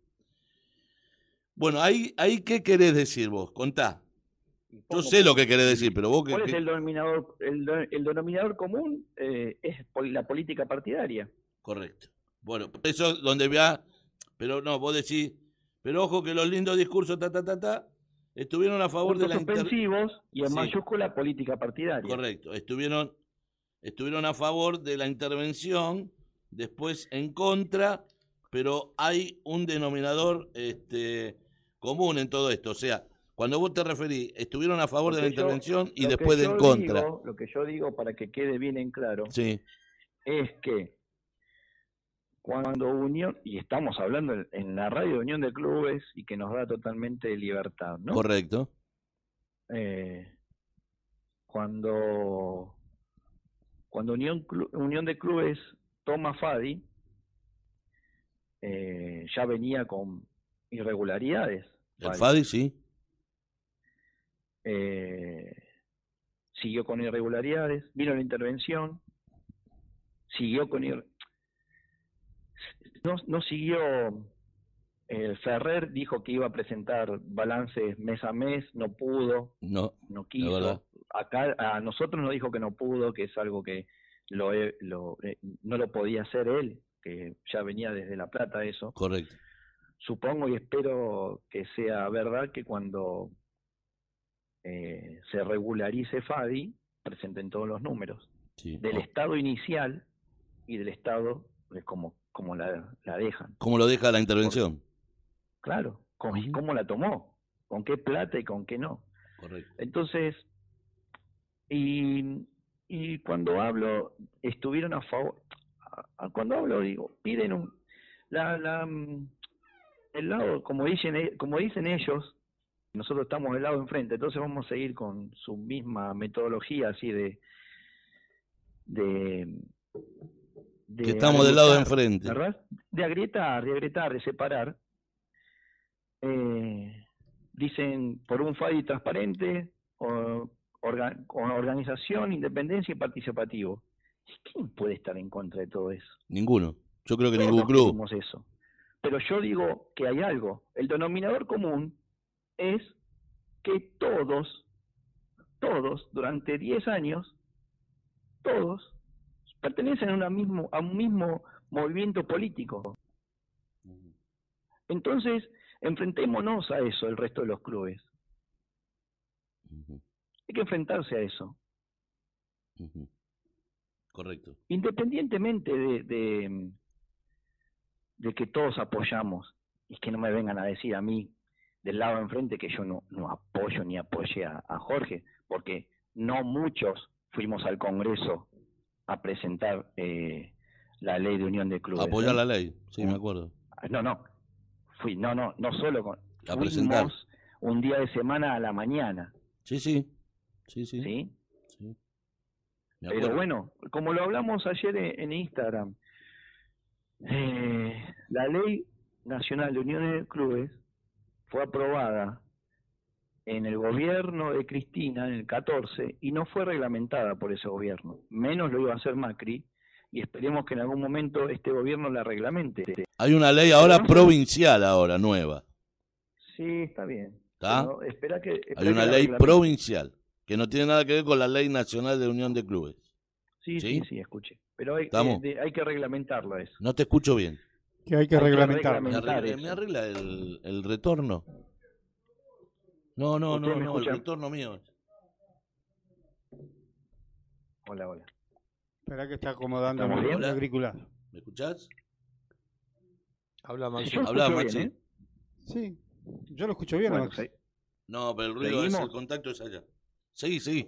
Bueno, ahí, ahí ¿qué querés decir vos? Contá. Yo sé lo que querés decir, pero vos. ¿Cuál es el denominador? El, do- el denominador común eh, es la política partidaria. Correcto. Bueno, eso donde vea, pero no, vos decís, pero ojo que los lindos discursos, ta, ta, ta, ta, estuvieron a favor de Puntos la inter- suspensivos y en Sí. mayúscula política partidaria. Correcto, estuvieron, estuvieron a favor de la intervención, después en contra, pero hay un denominador este, común en todo esto. O sea, cuando vos te referís, estuvieron a favor de la yo- intervención y después en contra. digo- lo que yo digo para que quede bien en claro Sí, es que cuando Unión, y estamos hablando en, en la radio de Unión de Clubes y que nos da totalmente libertad, ¿no? correcto. Eh, cuando cuando Unión, Unión de Clubes toma Fadi, eh, ya venía con irregularidades. El FADI, sí. eh, siguió con irregularidades, vino la intervención, siguió con ir... no, no siguió eh, Ferrer dijo que iba a presentar balances mes a mes, no pudo, No, no quiso. Acá a nosotros nos dijo que no pudo, que es algo que lo, lo eh, no lo podía hacer él, que ya venía desde La Plata eso Correcto. supongo y espero que sea verdad que cuando eh, se regularice FADI, presenten todos los números Sí. del Oh, estado inicial y del estado de como, como la, la dejan. ¿Cómo lo deja la intervención? Claro, cómo, Ujú. cómo la tomó, con qué plata y con qué no. Correcto. Entonces, y, y cuando hablo, estuvieron a favor, a- a- cuando hablo digo, piden un, la, la, mm, el lado, como dicen, e- como dicen ellos, nosotros estamos del lado enfrente, entonces vamos a seguir con su misma metodología así de, de, de Que estamos del lado de enfrente. ¿verdad? De agrietar, de agrietar, de separar. Eh, dicen por un FADI transparente, o, orga- con organización, independencia y participativo. ¿Quién puede estar en contra de todo eso? Ninguno. Yo creo que Todos ningún club. eso. Pero yo digo que hay algo. El denominador común es que todos, todos, durante 10 años, todos pertenecen a, una mismo, a un mismo movimiento político. Entonces, enfrentémonos a eso, el resto de los clubes. Hay que enfrentarse a eso. Correcto. independientemente de, de, de que todos apoyamos, y que no me vengan a decir a mí del lado de enfrente que yo no, no apoyo ni apoyé a, a Jorge, porque no muchos fuimos al Congreso a presentar eh, la ley de unión de clubes. Apoyar la ley, sí, me acuerdo. No, no, fui, no, no, no solo con, A presentar. fuimos un día de semana a la mañana, Sí, sí. Sí, sí. ¿sí? sí. Me Pero bueno, como lo hablamos ayer en en Instagram, eh, la ley nacional de uniones de clubes fue aprobada en el gobierno de Cristina en el 14 y no fue reglamentada por ese gobierno. Menos lo iba a hacer Macri y esperemos que en algún momento este gobierno la reglamente. Hay una ley ahora provincial ahora, nueva. Sí, está bien. ¿Está? Espera que, espera Hay una ley provincial que no tiene nada que ver con la ley nacional de unión de clubes. Sí, ¿Sí? sí, sí, escuche. Pero hay, eh, de- hay que reglamentarlo eso. No te escucho bien. Que hay que Hay que reglamentar. ¿Me arregla, eso. me arregla el, el retorno? No, no, ¿Ustedes no, no, el retorno mío. Hola, hola. Espera que está acomodando ¿Estamos el auricular. ¿Me escuchás? Habla Sí, Maxi. Habla, Maxi. ¿eh? Sí, yo lo escucho bien. Bueno, Max. sí. No, pero el ruido es, ¿Seguimos? el contacto es allá. Seguí, seguí.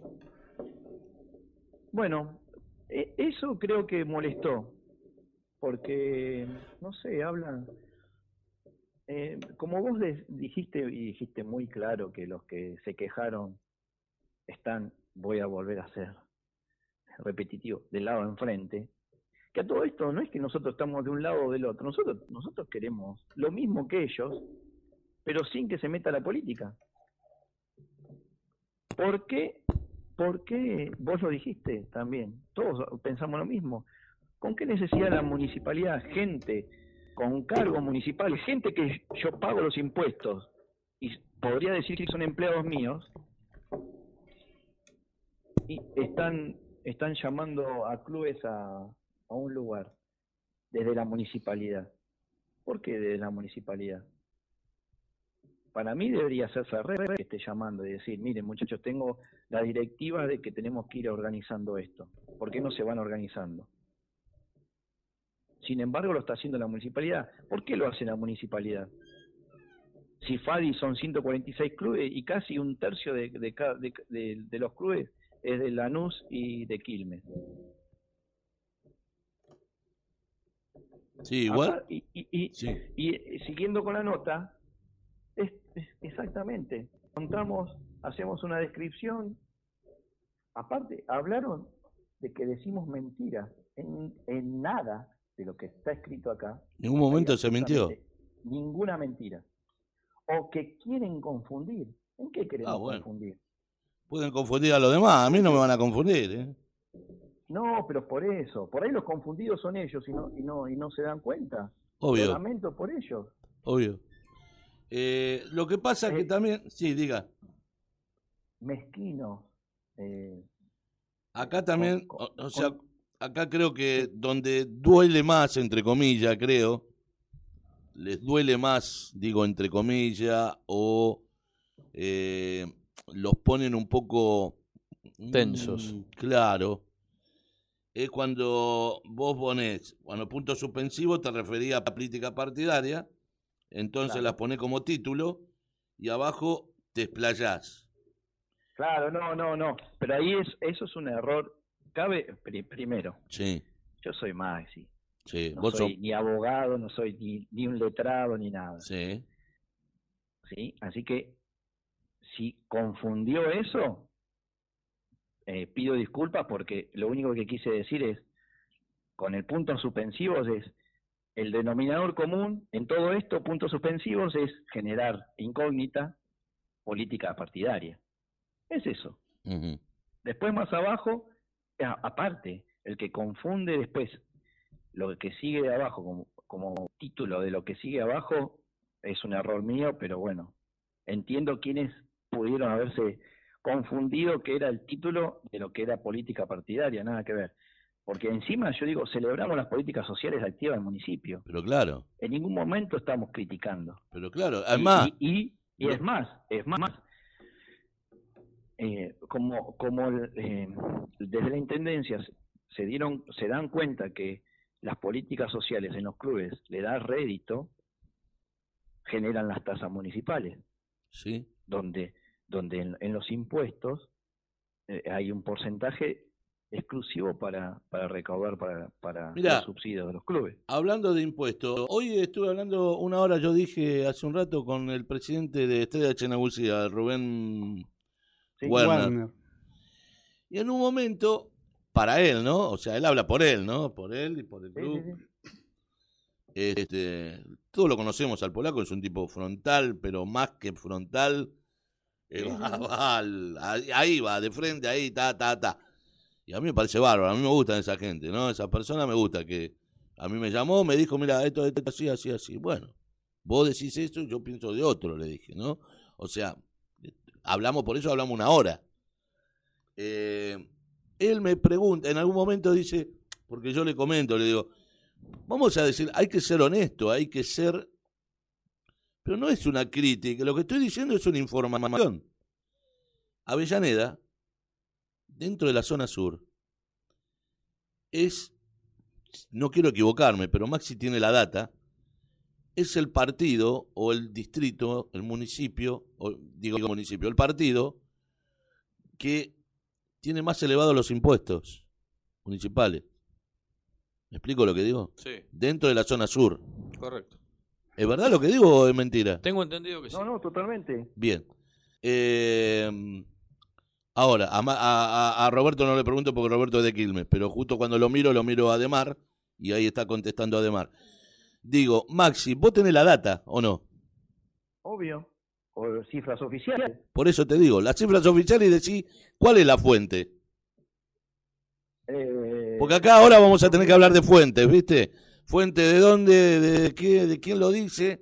Bueno, e- eso creo que molestó, porque, no sé, hablan... eh, como vos dijiste y dijiste muy claro que los que se quejaron están, voy a volver a ser repetitivo, del lado de enfrente, Que a todo esto no es que nosotros estamos de un lado o del otro, nosotros, nosotros queremos lo mismo que ellos, pero sin que se meta la política. ¿Por qué? Porque vos lo dijiste también, todos pensamos lo mismo. ¿Con qué necesidad la municipalidad, gente con cargo municipal, gente que yo pago los impuestos y podría decir que son empleados míos, y están, están llamando a clubes a, a un lugar desde la municipalidad? ¿Por qué desde la municipalidad? Para mí debería ser Ferrer que esté llamando y decir, miren muchachos, tengo la directiva de que tenemos que ir organizando esto. ¿Por qué no se van organizando? Sin embargo, lo está haciendo la municipalidad. ¿Por qué lo hace la municipalidad? Si FADI son 146 clubes y casi un tercio de, de, de- de- de los clubes es de Lanús y de Quilmes. Sí, igual. Y, y- y- y, eh, siguiendo con la nota, es, es- exactamente, contamos, hacemos una descripción. Aparte, hablaron de que decimos mentiras. En, en nada de lo que está escrito acá. Ningún momento se mintió. Ninguna mentira. O que quieren confundir. ¿En qué queremos Ah, bueno. confundir? Pueden confundir a los demás, a mí no me van a confundir. ¿eh? No, pero por eso. Por ahí los confundidos son ellos y no, y no, y no se dan cuenta. Obvio. Lo lamento por ellos. Obvio. Eh, lo que pasa Eh, que también, sí, diga, Mezquinos. eh, acá también, o, o sea, acá creo que donde duele más, entre comillas, creo, les duele más, digo, entre comillas, o eh, los ponen un poco Tensos. mm, claro. Es cuando vos ponés, cuando punto suspensivo te refería a política partidaria, entonces Claro. las ponés como título y abajo te explayás. Claro, no, no, no. Pero ahí es, eso es un error. Cabe, pri- primero, Sí, yo soy Maxi. sí. No vos soy sos- ni abogado, no soy ni, ni un letrado, ni nada. Sí, ¿sí? Así que, si confundió eso, eh, pido disculpas porque lo único que quise decir es, con el punto suspensivos es, el denominador común en todo esto, puntos suspensivos, es generar incógnita política partidaria. Es eso. Después más abajo, aparte, el que confunde después lo que sigue de abajo como, como título de lo que sigue abajo es un error mío, pero bueno, entiendo quiénes pudieron haberse confundido que era el título de lo que era política partidaria, nada que ver. Porque encima yo digo, celebramos las políticas sociales activas del municipio. pero claro, En ningún momento estamos criticando. pero claro. Y- Además, Y, y, y es más, es más, eh, como, como eh, desde la intendencia se- dieron, se dan cuenta que las políticas sociales en los clubes le da rédito, generan las tasas municipales, sí, donde, donde en, en los impuestos eh, hay un porcentaje exclusivo para, para recaudar para, para Mirá. los subsidios de los clubes. hablando de impuestos, hoy estuve hablando una hora, yo dije hace un rato con el presidente de Estrella Chenabucía, Rubén Werner. Warner. Y en un momento, para él, ¿no? O sea, él habla por él, ¿no? Por él y por el club. sí, sí. Este, todos lo conocemos al polaco, es un tipo frontal, pero más que frontal, eh, va- va al- ahí- va, de frente, ahí, ta, ta, ta. Y a mí me parece bárbaro, a mí me gustan esa gente, ¿no? Esa persona me gusta, que a mí me llamó, me dijo, mira, esto, esto, así, así, así. Bueno, vos decís eso, yo pienso de otro, le dije, ¿no? O sea, hablamos, por eso hablamos una hora. Eh, él me pregunta, en algún momento dice, porque yo le comento, le digo, vamos a decir, hay que ser honesto, hay que ser... Pero no es una crítica, lo que estoy diciendo es una información. Avellaneda, dentro de la zona sur, es, no quiero equivocarme, pero Maxi tiene la data, es el partido o el distrito, el municipio, o digo el municipio, el partido que tiene más elevados los impuestos municipales. ¿Me explico lo que digo? Sí, Dentro de la zona sur. correcto. ¿Es verdad lo que digo o es mentira? Tengo entendido que sí. No, no, totalmente. Bien. Eh, ahora, a, Ma- a- a- a Roberto no le pregunto porque Roberto es de Quilmes, pero justo cuando lo miro, lo miro a Demar Y ahí está contestando Ademar. Digo, Maxi, ¿vos tenés la data o no? Obvio. O cifras oficiales. Por eso te digo, las cifras oficiales y decís cuál es la fuente. Eh, Porque acá ahora vamos a tener que hablar de fuentes, ¿viste? Fuente de dónde, de qué, de quién lo dice.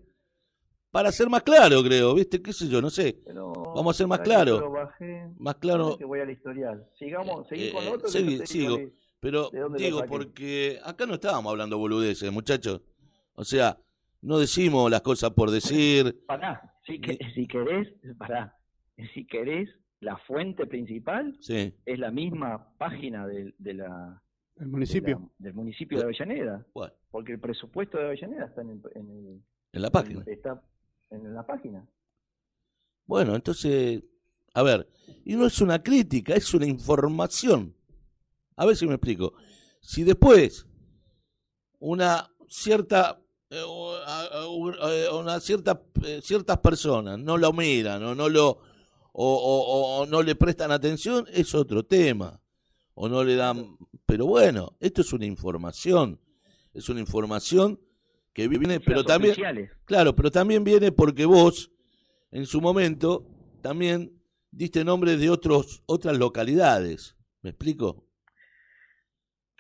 Para ser más claro, creo, ¿viste? ¿Qué sé yo? No sé. pero Vamos a ser más claro. bajé, Más claro. que voy al historial. Sigamos, seguí Eh, con otro. te sigo. Pero ¿De dónde lo digo, porque acá no estábamos hablando boludeces, muchachos. O sea, no decimos las cosas por decir. Pará, si, que- si querés, pará, si querés, la fuente principal Sí. es la misma página del- de, la, El de municipio. la- del municipio de Avellaneda, Bueno, porque el presupuesto de Avellaneda está en, el, en, el- en la página. está en la página. Bueno, entonces, a ver, y no es una crítica, es una información. A ver si me explico. Si después una cierta a- a- eh, una cierta eh, ciertas personas no lo miran o no lo o, o- o no le prestan atención es otro tema o no le dan pero bueno esto es una información es una información que viene pero también oficiales. Claro, pero también viene porque vos, en su momento, también diste nombres de otros, otras localidades. ¿Me explico?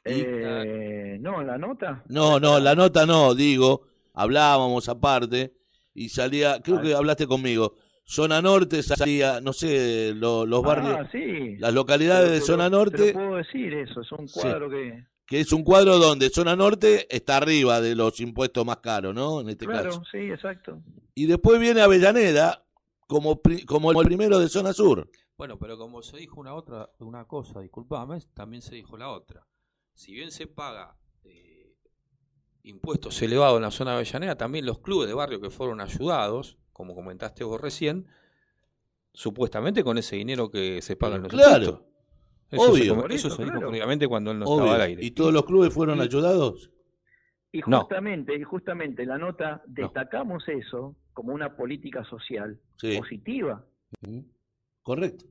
Eh, no, la nota. no, no, la nota no, digo, hablábamos aparte y salía, creo que hablaste conmigo, zona norte salía, no sé, lo- los barrios, Ah, sí. las localidades de Te zona te norte, puedo decir eso, es un Sí. cuadro que... que es un cuadro donde zona norte está arriba de los impuestos más caros, ¿no? En este Claro, caso. sí, exacto. Y después viene Avellaneda como, como el primero de zona sur. Bueno, pero como se dijo una otra, una cosa, disculpame, también se dijo la otra. Si bien se paga eh, impuestos elevados en la zona de Avellaneda, también los clubes de barrio que fueron ayudados, como comentaste vos recién, supuestamente con ese dinero que se paga en los Claro, impuestos. Eso obvio. se, se públicamente cuando él no Obvio. estaba al aire. ¿Y todos los clubes fueron ayudados? Y No. justamente, y justamente en la nota destacamos eso como una política social Sí. positiva. Correcto.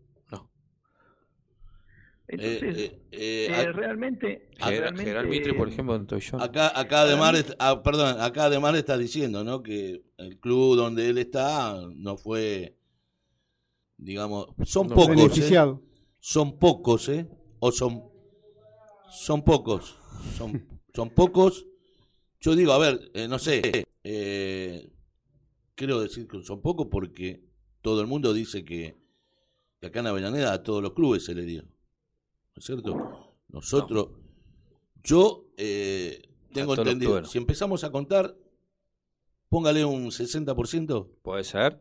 Entonces, Eh, eh, eh, realmente, Gener- realmente- General Mitre, por ejemplo, en Toyón. acá, acá además, ah, perdón, acá además está diciendo, ¿no? Que el club donde él está no fue, digamos, son No, pocos, ¿eh? Son pocos, ¿eh? O son, son pocos, son, son pocos. Yo digo, a ver, eh, no sé, eh, quiero decir que son pocos porque todo el mundo dice que, que acá en Avellaneda a todos los clubes se le dio. ¿No es cierto? Nosotros, yo eh, tengo entendido, clubes. si empezamos a contar, póngale un 60%. ¿Puede ser?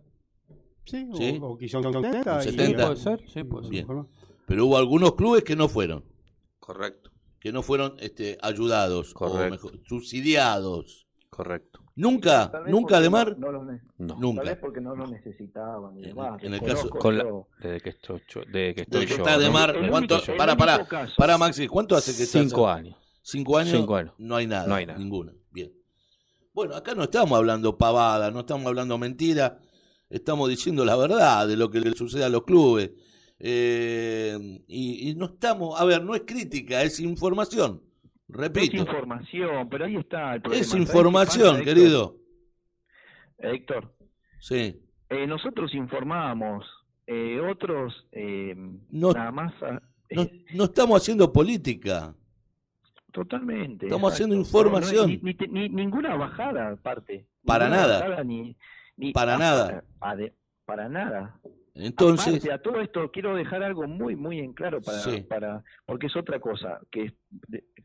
Sí, o- Sí. o, quizá un 70. y- 70. ¿Puede ser? Sí, puede ser. Bien. Pero hubo algunos clubes que no fueron, Correcto, que no fueron este, ayudados, o Correcto. mejor, subsidiados. correcto. Nunca, nunca porque Ademar, no, no lo ne- No. Tal nunca. vez porque no lo necesitaban y En- demás. en el caso- Con la- desde que estoy. Desde que Desde estoy que yo. está El único- ¿cuánto? Para, para, para Maxi, ¿cuánto hace que estás? Cinco años. ¿Cinco años? Cinco años. No hay nada, No hay nada. ninguna. Bien. Bueno, acá no estamos hablando pavada, no estamos hablando mentira, estamos diciendo la verdad de lo que le sucede a los clubes. Eh, y, y no estamos, a ver, no es crítica, es información. No es Repito, información, pero ahí está el problema. es ¿Sabés qué información, pasa, querido. Héctor, Sí. eh, nosotros informamos, eh, otros eh, No- nada más. ah, No, no estamos haciendo política. Totalmente. Estamos haciendo información. no, ni, ni te- ni- ninguna bajada aparte. Para nada. bajada, ni, Para nada. para nada. Entonces, Aparte, a todo esto quiero dejar algo muy, muy en claro para, Sí. para porque es otra cosa que es-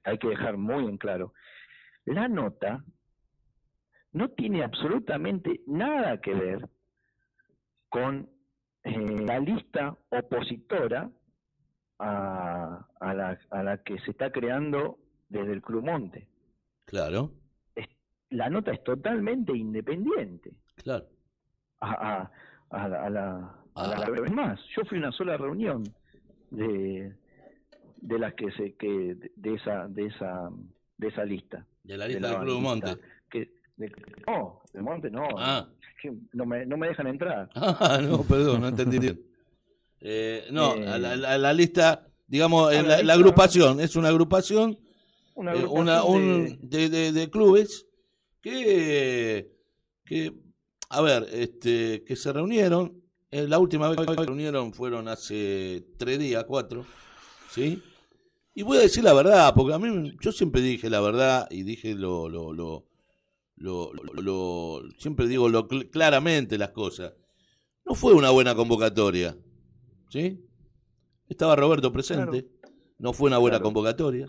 hay que dejar muy en claro. La nota no tiene absolutamente nada que ver con eh, la lista opositora a, a la, a la que se está creando desde el Club Monte. claro, La nota es totalmente independiente. claro. a, a, a la, a la- a la- Ah. es más, yo fui a una sola reunión de de las que se que de- esa de esa de esa lista De la de lista la del Club Monte. que de- no del monte no Ah. no me no me dejan entrar <laughs> Ah, no, perdón, no entendí bien. Eh, no, Eh, a la, la- la lista, digamos, la la, agrupación, es una agrupación Una eh, agrupación una, un, de, de- de clubes que, que, a ver, este, que se reunieron. Eh, la última vez que se reunieron fueron hace tres días, cuatro, ¿sí? Y voy a decir la verdad, porque a mí, yo siempre dije la verdad y dije lo, lo, lo, lo, lo- lo- siempre digo lo, cl- claramente las cosas. No fue una buena convocatoria, ¿sí? Estaba Roberto presente, no fue una buena Claro. convocatoria.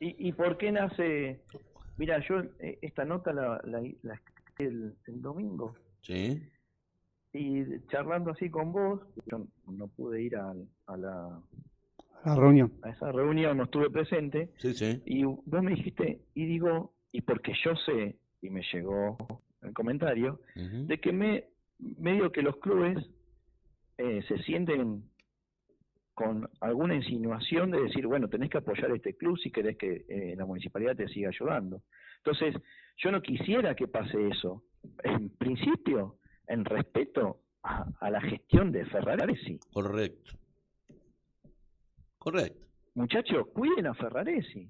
¿Y, ¿Y por qué nace? Mira, yo eh, esta nota la, la, el, el domingo Sí, y charlando así con vos, yo no pude ir al- a, la, La reunión. a esa reunión, no estuve presente, sí, sí. y vos me dijiste, y digo, y porque yo sé, y me llegó el comentario, de que me medio que los clubes eh, se sienten con alguna insinuación de decir, bueno, tenés que apoyar este club si querés que eh, la municipalidad te siga ayudando. Entonces, yo no quisiera que pase eso. En principio, en respeto a, a la gestión de Ferraresi. Correcto. Correcto. Muchachos, cuiden a Ferraresi.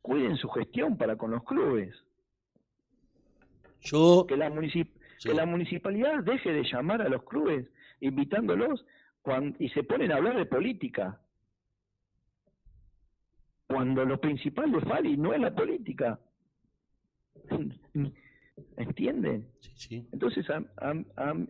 Cuiden su gestión para con los clubes. Yo, Que la, municip- Sí. que la municipalidad deje de llamar a los clubes invitándolos y se ponen a hablar de política. Cuando lo principal de Fali no es la política. <laughs> ¿Entienden? sí, sí. Entonces am- am- am-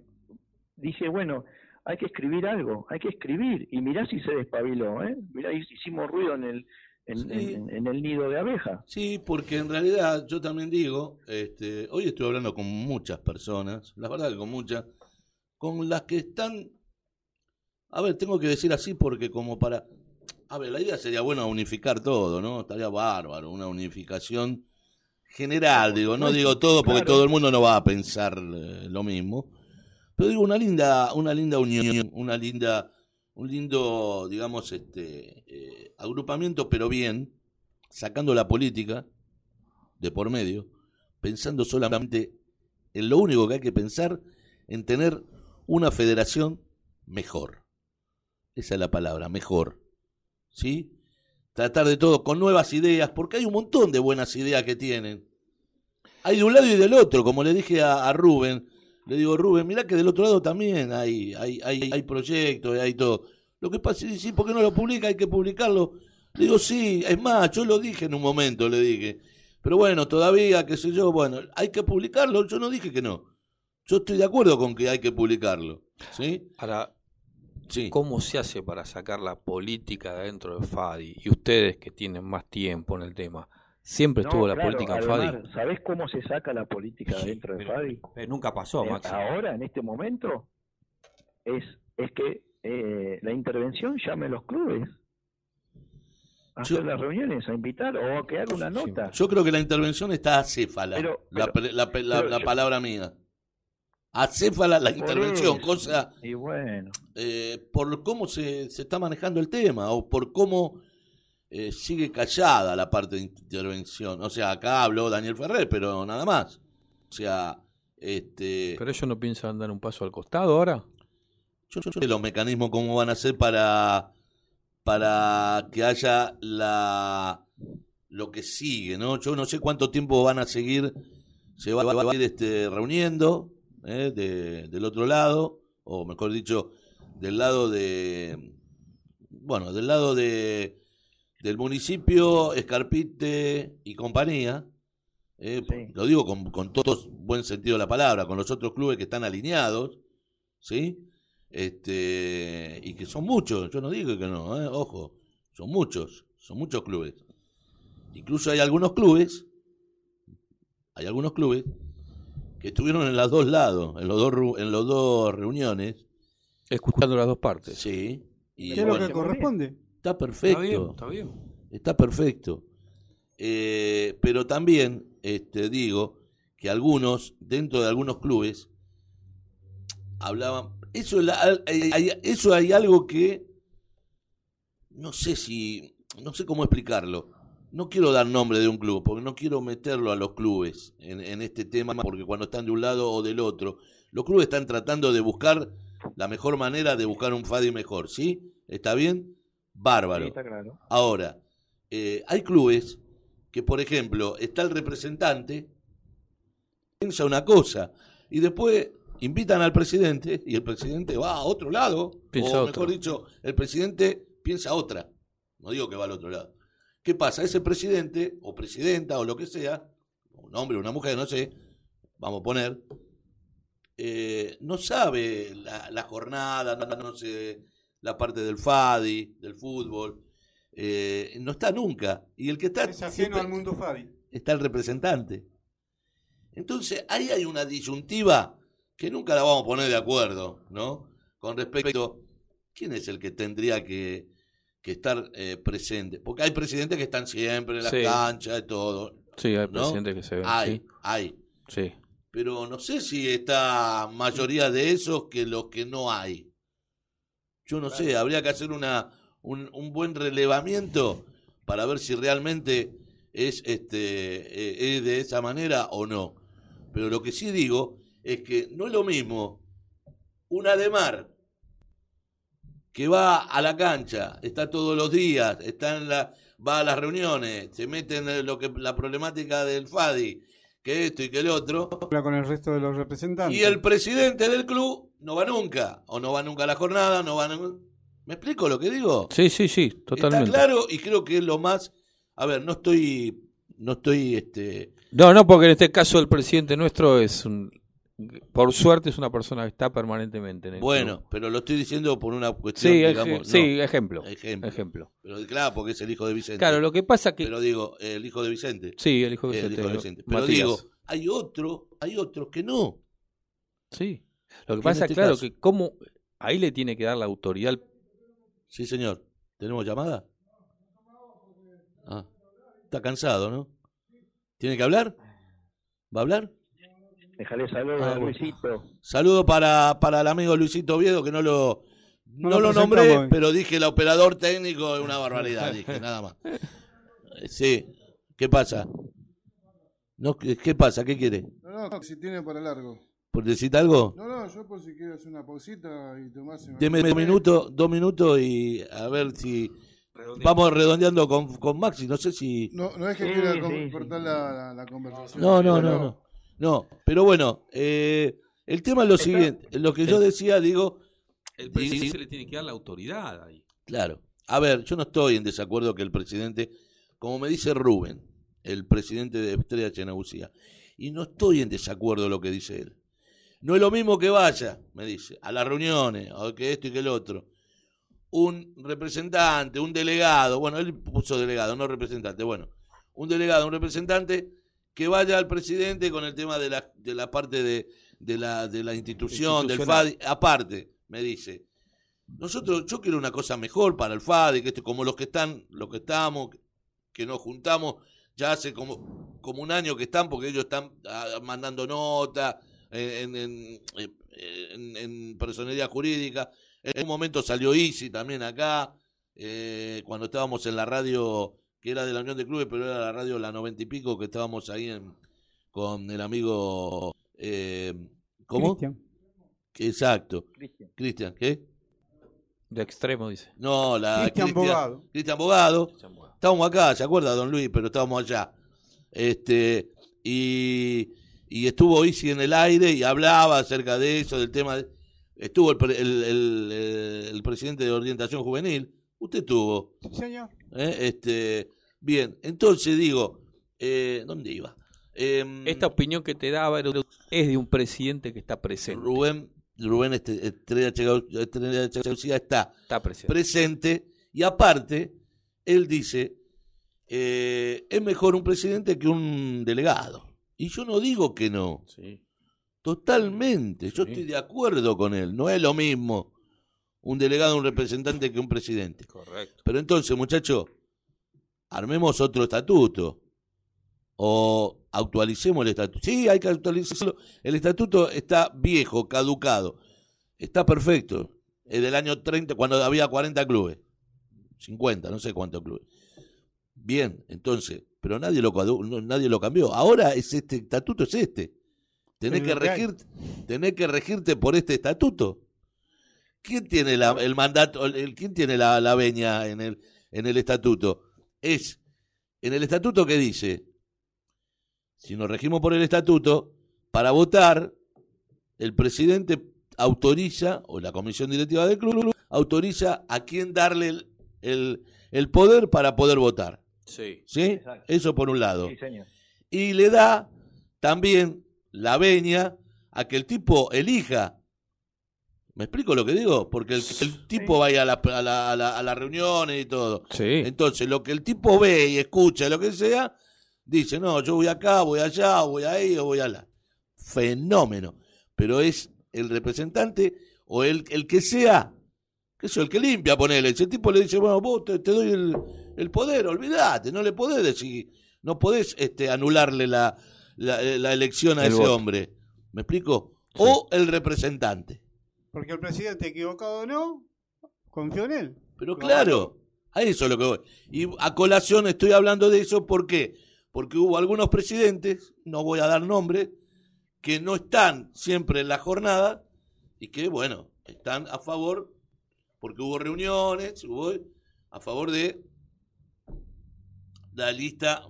dije, bueno, hay que escribir algo, hay que escribir. Y mirá si se despabiló, ¿eh? Mirá, hicimos ruido en el, en, Sí. en- en el nido de abeja. Sí, porque en realidad yo también digo, este, hoy estoy hablando con muchas personas, la verdad que con muchas, con las que están, a ver, tengo que decir así porque como para, a ver, la idea sería bueno unificar todo, ¿no? Estaría bárbaro, una unificación general, digo, no digo todo porque Claro. todo el mundo no va a pensar eh, lo mismo, pero digo una linda, una linda unión, una linda, un lindo, digamos, este, eh, agrupamiento, pero bien, sacando la política de por medio, pensando solamente en lo único que hay que pensar, en tener una federación mejor. Esa es la palabra, mejor. ¿Sí? Tratar de todo con nuevas ideas, porque hay un montón de buenas ideas que tienen. Hay de un lado y del otro, como le dije a, Rubén. Le digo, Rubén, mirá que del otro lado también hay, hay, hay, hay proyectos, hay todo. Lo que pasa es, sí, ¿por qué no lo publica? Hay que publicarlo. Le digo, sí, es más, yo lo dije en un momento, le dije. Pero bueno, todavía, qué sé yo, bueno, hay que publicarlo. Yo no dije que no. Yo estoy de acuerdo con que hay que publicarlo. ¿Sí? Ahora, Sí. ¿cómo se hace para sacar la política de dentro de Fadi? Y ustedes que tienen más tiempo en el tema, ¿siempre estuvo la política en Fadi? ¿Sabés cómo se saca la política dentro de Pero- Fadi? pero nunca pasó, Eh, Maxi. ahora, en este momento, es, es que eh, la intervención llame a los clubes Yo- hacer las reuniones, a invitar o a que haga una nota. Yo creo que la intervención está acéfala. Pero- la, pero- la la- pero la yo- palabra mía. Acéfala la intervención, eso. cosa Y bueno, eh, por cómo se, se está manejando el tema o por cómo eh, sigue callada la parte de intervención. O sea, acá habló Daniel Ferrer, pero nada más. O sea, este, ¿Pero ellos no piensan dar un paso al costado ahora? yo no sé los mecanismos cómo van a ser para para que haya la lo que sigue, ¿no? Yo no sé cuánto tiempo van a seguir se va, va a ir este reuniendo ¿eh? de- del otro lado o mejor dicho del lado de bueno del lado de del municipio Escarpite y compañía ¿eh? Sí. lo digo con, con todo buen sentido de la palabra con los otros clubes que están alineados ¿sí? Este, y que son muchos, yo no digo que no, ¿eh? ojo, son muchos, son muchos clubes. Incluso hay algunos clubes, hay algunos clubes que estuvieron en los dos lados, en los dos, ru- en los dos reuniones, Escuchando las dos partes. sí, y ¿Qué es lo bueno, que corresponde? está perfecto. Está bien, está bien. Está perfecto. Eh, pero también este, digo que algunos, dentro de algunos clubes, hablaban. Eso, es la- hay, hay- eso hay algo que. No sé si. No sé cómo explicarlo. No quiero dar nombre de un club, porque no quiero meterlo a los clubes en, en este tema, porque cuando están de un lado o del otro, los clubes están tratando de buscar la mejor manera de buscar un Fadi mejor, ¿sí? ¿Está bien? Bárbaro. sí, está claro. Ahora, eh, hay clubes que, por ejemplo, está el representante, piensa una cosa, y después invitan al presidente y el presidente va a otro lado, Piensa o otro. mejor dicho, el presidente piensa otra. No digo que va al otro lado. ¿Qué pasa? Ese presidente o presidenta o lo que sea, un hombre o una mujer, no sé, vamos a poner, eh, no sabe la, la jornada, no, no sé la parte del FADI, del fútbol, eh, no está nunca. Y el que está Es ajeno al mundo Fabi. está el representante. Entonces, ahí hay una disyuntiva que nunca la vamos a poner de acuerdo, ¿no? Con respecto, ¿quién es el que tendría que, que estar eh, presente? Porque hay presidentes que están siempre en la Sí. cancha y todo. Sí, hay ¿no? presidentes que se ven. Hay, sí. hay. Sí. Pero no sé si está mayoría de esos que los que no hay. Yo no sé, habría que hacer una, un, un buen relevamiento para ver si realmente es, este, eh, es de esa manera o no. Pero lo que sí digo es que no es lo mismo una de mar que va a la cancha, está todos los días, está en la, va a las reuniones, se mete en lo que la problemática del FADI, que esto y que el otro, Habla con el resto de los representantes. y el presidente del club no va nunca, o no va nunca a la jornada, no va nunca... ¿Me explico lo que digo? Sí, sí, sí, totalmente. Está claro y creo que es lo más... A ver, no estoy... No estoy, este... No, no, porque en este caso el presidente nuestro es un, por suerte es una persona que está permanentemente en el Bueno, club. pero lo estoy diciendo por una cuestión, Sí, digamos... sí, no, ejemplo, ejemplo. ejemplo. Pero claro, porque es el hijo de Vicente. Claro, lo que pasa que Pero digo, el hijo de Vicente. sí, el hijo de el Vicente, hijo de lo- Vicente. Pero Matías. digo, hay otro, hay otros que no. sí. Lo que pasa, este claro, caso- que cómo ahí le tiene que dar la autoridad al Sí, señor. ¿Tenemos llamada? Ah, está cansado, ¿no? ¿Tiene que hablar? ¿Va a hablar? Déjale saludos Ah, a. Luisito. Saludo para, para el amigo Luisito Oviedo, que no lo, no No lo lo nombré, pero dije el operador técnico es una barbaridad, dije, nada más. <laughs> Sí, ¿qué pasa? No, ¿qué, pasa? ¿Qué quiere? No, no, si tiene para largo. ¿Por decir algo? No, no, yo por si quiero hacer una pausita y tomarse una- Deme un minuto, dos minutos y a ver si vamos redondeando con, con Maxi. No sé si. No, no es que Sí, quiera sí, cortar la, la, la conversación. No, no, no. No, pero bueno, eh, el tema es lo siguiente. Lo que yo decía, digo, el presidente se le tiene que dar la autoridad ahí. claro. A ver, yo no estoy en desacuerdo que el presidente, como me dice Rubén, el presidente de Estrella Chenabucía, y no estoy en desacuerdo de lo que dice él. No es lo mismo que vaya, me dice, a las reuniones, o que esto y que el otro. Un representante, un delegado, bueno, él puso delegado, no representante, bueno, un delegado, un representante que vaya al presidente con el tema de la, de la parte de, de la, de la institución, del. FADI, aparte, me dice. Nosotros, yo quiero una cosa mejor para el FADI, que esto, como los que están, los que estamos, que nos juntamos ya hace como, como un año que están, porque ellos están ah, mandando nota eh, en, en, en- en personería jurídica. En un momento salió Easy también acá, eh, cuando estábamos en la radio, que era de la Unión de Clubes, pero era la radio La Noventa y Pico, que estábamos ahí en, con el amigo... eh, ¿Cómo? Cristian. Exacto. Cristian. Cristian, ¿qué? De extremo, dice. No, la Cristian Bogado. Cristian Bogado. Estábamos acá, ¿se acuerda, don Luis? Pero estábamos allá. Este, y, y estuvo Isi en el aire y hablaba acerca de eso, del tema. de- estuvo el, pre- el, el- el presidente de Orientación Juvenil. Usted estuvo. Sí, señor. ¿eh? Este, bien, entonces digo, eh, ¿dónde iba? Em, Esta opinión que te daba es de un presidente que está presente. Rubén, Rubén este, Estrella Chegaucía está Está presente. presente y aparte él dice eh, es mejor un presidente que un delegado y yo no digo que no Sí. totalmente yo Sí. estoy de acuerdo con él no es lo mismo un delegado un representante que un presidente Correcto. pero entonces muchachos armemos otro estatuto o actualicemos el estatuto sí hay que actualizarlo el estatuto está viejo caducado está perfecto es del año 30 cuando había 40 clubes 50, no sé cuántos clubes. Bien, entonces, pero nadie lo nadie lo cambió. Ahora es este estatuto es este. Tenés que regirte, tenés que regirte por este estatuto. ¿Quién tiene la- el mandato, el, quién tiene la, la veña en el en el estatuto? Es en el estatuto que dice, si nos regimos por el estatuto, para votar, el presidente autoriza, o la comisión directiva del club, autoriza a quién darle el, el- el poder para poder votar. Sí. ¿Sí? Exacto. Eso por un lado. Sí, señor. Y le da también la venia a que el tipo elija. ¿Me explico lo que digo? Porque el, el tipo vaya a la, a, la, a, la, a las reuniones y todo. Sí. Entonces, lo que el tipo ve y escucha, lo que sea, dice, no, yo voy acá, voy allá, voy ahí o voy allá. Fenómeno. Pero es el representante o el, el que sea, que es el que limpia, ponele. Ese tipo le dice, bueno, vos te, te doy el, el poder, olvídate, no le podés decir, no podés este, anularle la, la, la elección a El ese voto. hombre. ¿Me explico? O el representante. Porque el presidente equivocado o no, confío en él. Pero claro, a eso es lo que voy. Y a colación estoy hablando de eso, ¿por qué? Porque hubo algunos presidentes, no voy a dar nombre, que no están siempre en la jornada y que, bueno, están a favor, porque hubo reuniones, hubo a favor de la lista,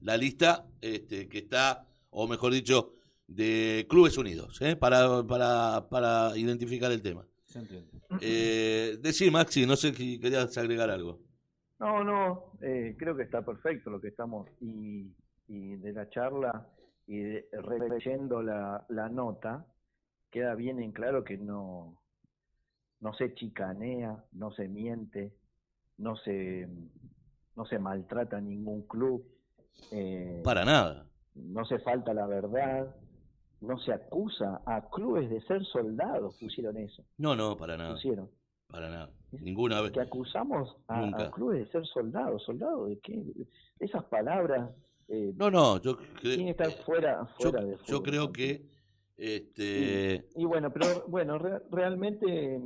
la lista este, que está, o mejor dicho, de Clubes Unidos, ¿eh? para, para, para identificar el tema. Se entiende. Eh, decí, Maxi, no sé si querías agregar algo. No, no, eh, creo que está perfecto lo que estamos y, y de la charla y de- releyendo la, la nota queda bien en claro que no no se chicanea, no se miente, no se no se maltrata a ningún club, eh, Para nada. no se falta la verdad, no se acusa a clubes de ser soldados, pusieron eso, No, no, para nada. pusieron Para nada. Ninguna vez. que acusamos a, clubes de ser soldados, soldados de qué, esas palabras eh, No, no, yo, cre- tienen que estar fuera, yo, fuera de yo creo que este Y bueno, pero bueno, re- realmente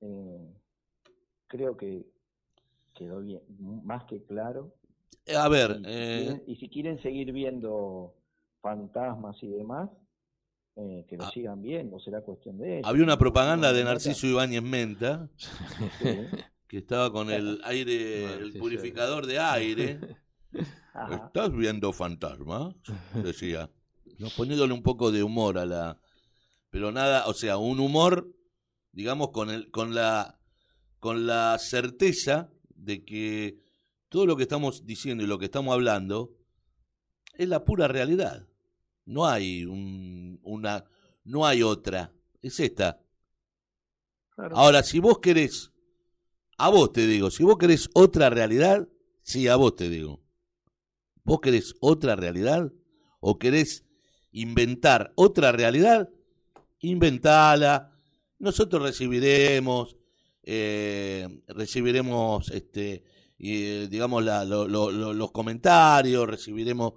eh, creo que quedó bien, más que claro. a ver, Y si, eh, quieren, y si quieren seguir viendo fantasmas y demás, eh, que lo Ah. sigan viendo, será cuestión de ellos. había una propaganda de. Narciso Ibáñez Menta <laughs> que estaba con el <laughs> aire, el Narciso. purificador de aire. <laughs> Ajá. ¿Estás viendo fantasmas? Decía. No, poniéndole un poco de humor a la. Pero nada, o sea, un humor, digamos, con el, con la, con la certeza de que todo lo que estamos diciendo y lo que estamos hablando es la pura realidad. No hay un, una, no hay otra. Es esta. Claro. Ahora, si vos querés, a vos te digo, si vos querés otra realidad, sí, a vos te digo. ¿Vos querés otra realidad? ¿O querés inventar otra realidad? Inventala. Nosotros recibiremos, eh, recibiremos, este, eh, digamos, la- lo- lo- lo- los comentarios, recibiremos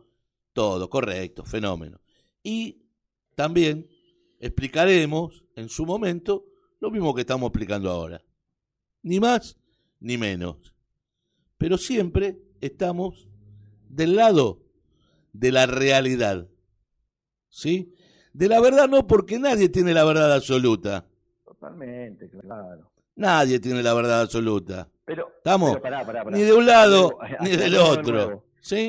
todo, correcto, fenómeno. Y también explicaremos en su momento lo mismo que estamos explicando ahora. Ni más ni menos. Pero siempre estamos del lado de la realidad. ¿Sí? De la verdad no, porque nadie tiene la verdad absoluta. Totalmente, claro. Nadie tiene la verdad absoluta. Pero, ¿Estamos? pero pará, pará, pará. Ni de un lado Pero, ni del de otro.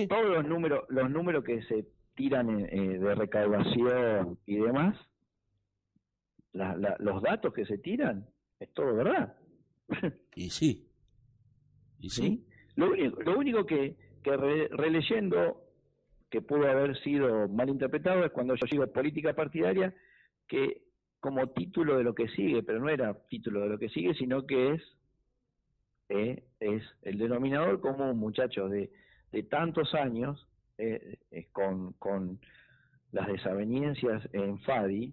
Todos los números los números que se tiran en- eh, de recaudación y demás la- la- los datos que se tiran es todo verdad <laughs> Y sí. Y sí. ¿sí? lo único lo único que, que re- releyendo que pudo haber sido mal interpretado es cuando yo digo política partidaria que como título de lo que sigue pero no era título de lo que sigue sino que es eh, es el denominador como un muchacho de, de tantos años eh, eh, con, con las desavenencias en Fadi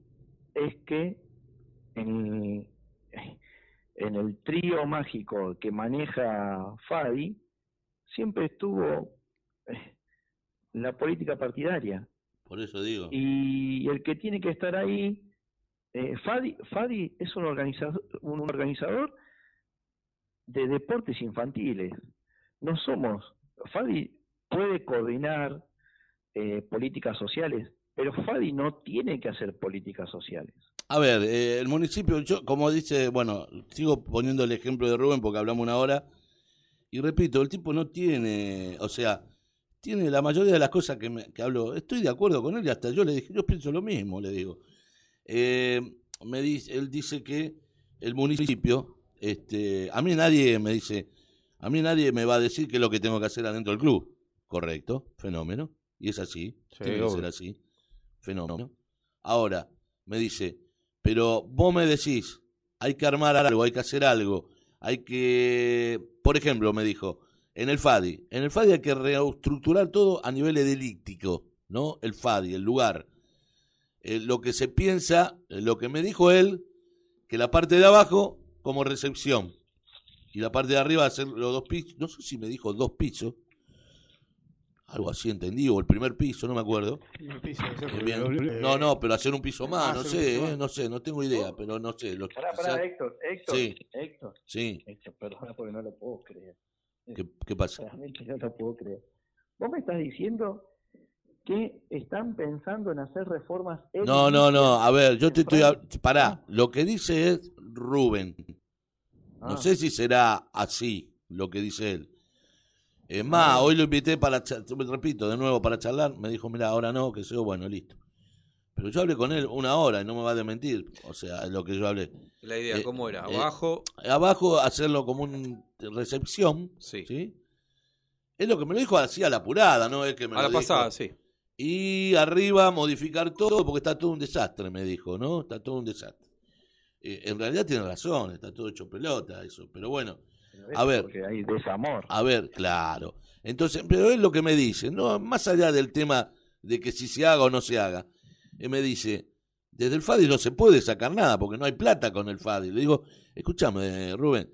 es que en, <laughs> en el trío mágico que maneja Fadi siempre estuvo eh, la política partidaria Por eso digo. y el que tiene que estar ahí eh, Fadi, Fadi es un organizador un organizador de deportes infantiles no somos Fadi puede coordinar eh, políticas sociales pero Fadi no tiene que hacer políticas sociales A ver, eh, el municipio, yo, como dice, bueno, sigo poniendo el ejemplo de Rubén porque hablamos una hora, Y repito, el tipo no tiene, o sea, tiene la mayoría de las cosas que, me, hablo. Estoy de acuerdo con él y hasta yo le dije, yo pienso lo mismo, le digo. Eh, me dice, él dice que el municipio, este, a mí nadie me dice, a mí nadie me va a decir qué es lo que tengo que hacer adentro del club. Correcto, fenómeno. Y es así, Sí, tiene que ser así, fenómeno. Ahora, me dice, pero vos me decís, hay que armar algo, hay que hacer algo, hay que, por ejemplo, me dijo, en el FADI, en el FADI hay que reestructurar todo a nivel edilíctico, ¿no? El FADI, el lugar. Eh, lo que se piensa, eh, lo que me dijo él, que la parte de abajo como recepción y la parte de arriba hacer los dos pisos, no sé si me dijo dos pisos, algo así entendí, o el primer piso, no me acuerdo. El piso, Eh, bien. eh, No, no, pero hacer un piso más, ah, no hacer un sé, eh, más. no sé, no tengo idea, pero no sé. Lo, Pará, pará, Héctor, Héctor, Sí. Héctor, sí, Héctor, perdona porque no lo puedo creer. ¿qué, qué pasa? Realmente no lo puedo creer. Vos me estás diciendo que están pensando en hacer reformas No, no, no, a ver, yo te estoy... Pará, lo que dice es Rubén. No Ah. sé si será así lo que dice él. Es más, hoy lo invité para, repito, de nuevo para charlar. Me dijo, mira, ahora no, que sea bueno, listo. Pero yo hablé con él una hora y no me va a desmentir. O sea, es lo que yo hablé. La idea, Eh, ¿cómo era? eh, Abajo, Abajo hacerlo como una recepción, sí. ¿sí? Es lo que me lo dijo así a la apurada, ¿no? Es que me A lo la dijo. pasada, sí. Y arriba modificar todo porque está todo un desastre, me dijo, ¿no? Está todo un desastre. Eh, en realidad tiene razón, está todo hecho pelota eso, pero bueno, a ver. Porque hay desamor. a ver, claro. Entonces, pero es lo que me dice, no, más allá del tema de que si se haga o no se haga, él me dice, desde el FADI no se puede sacar nada porque no hay plata con el FADI. Le digo, escúchame, Rubén,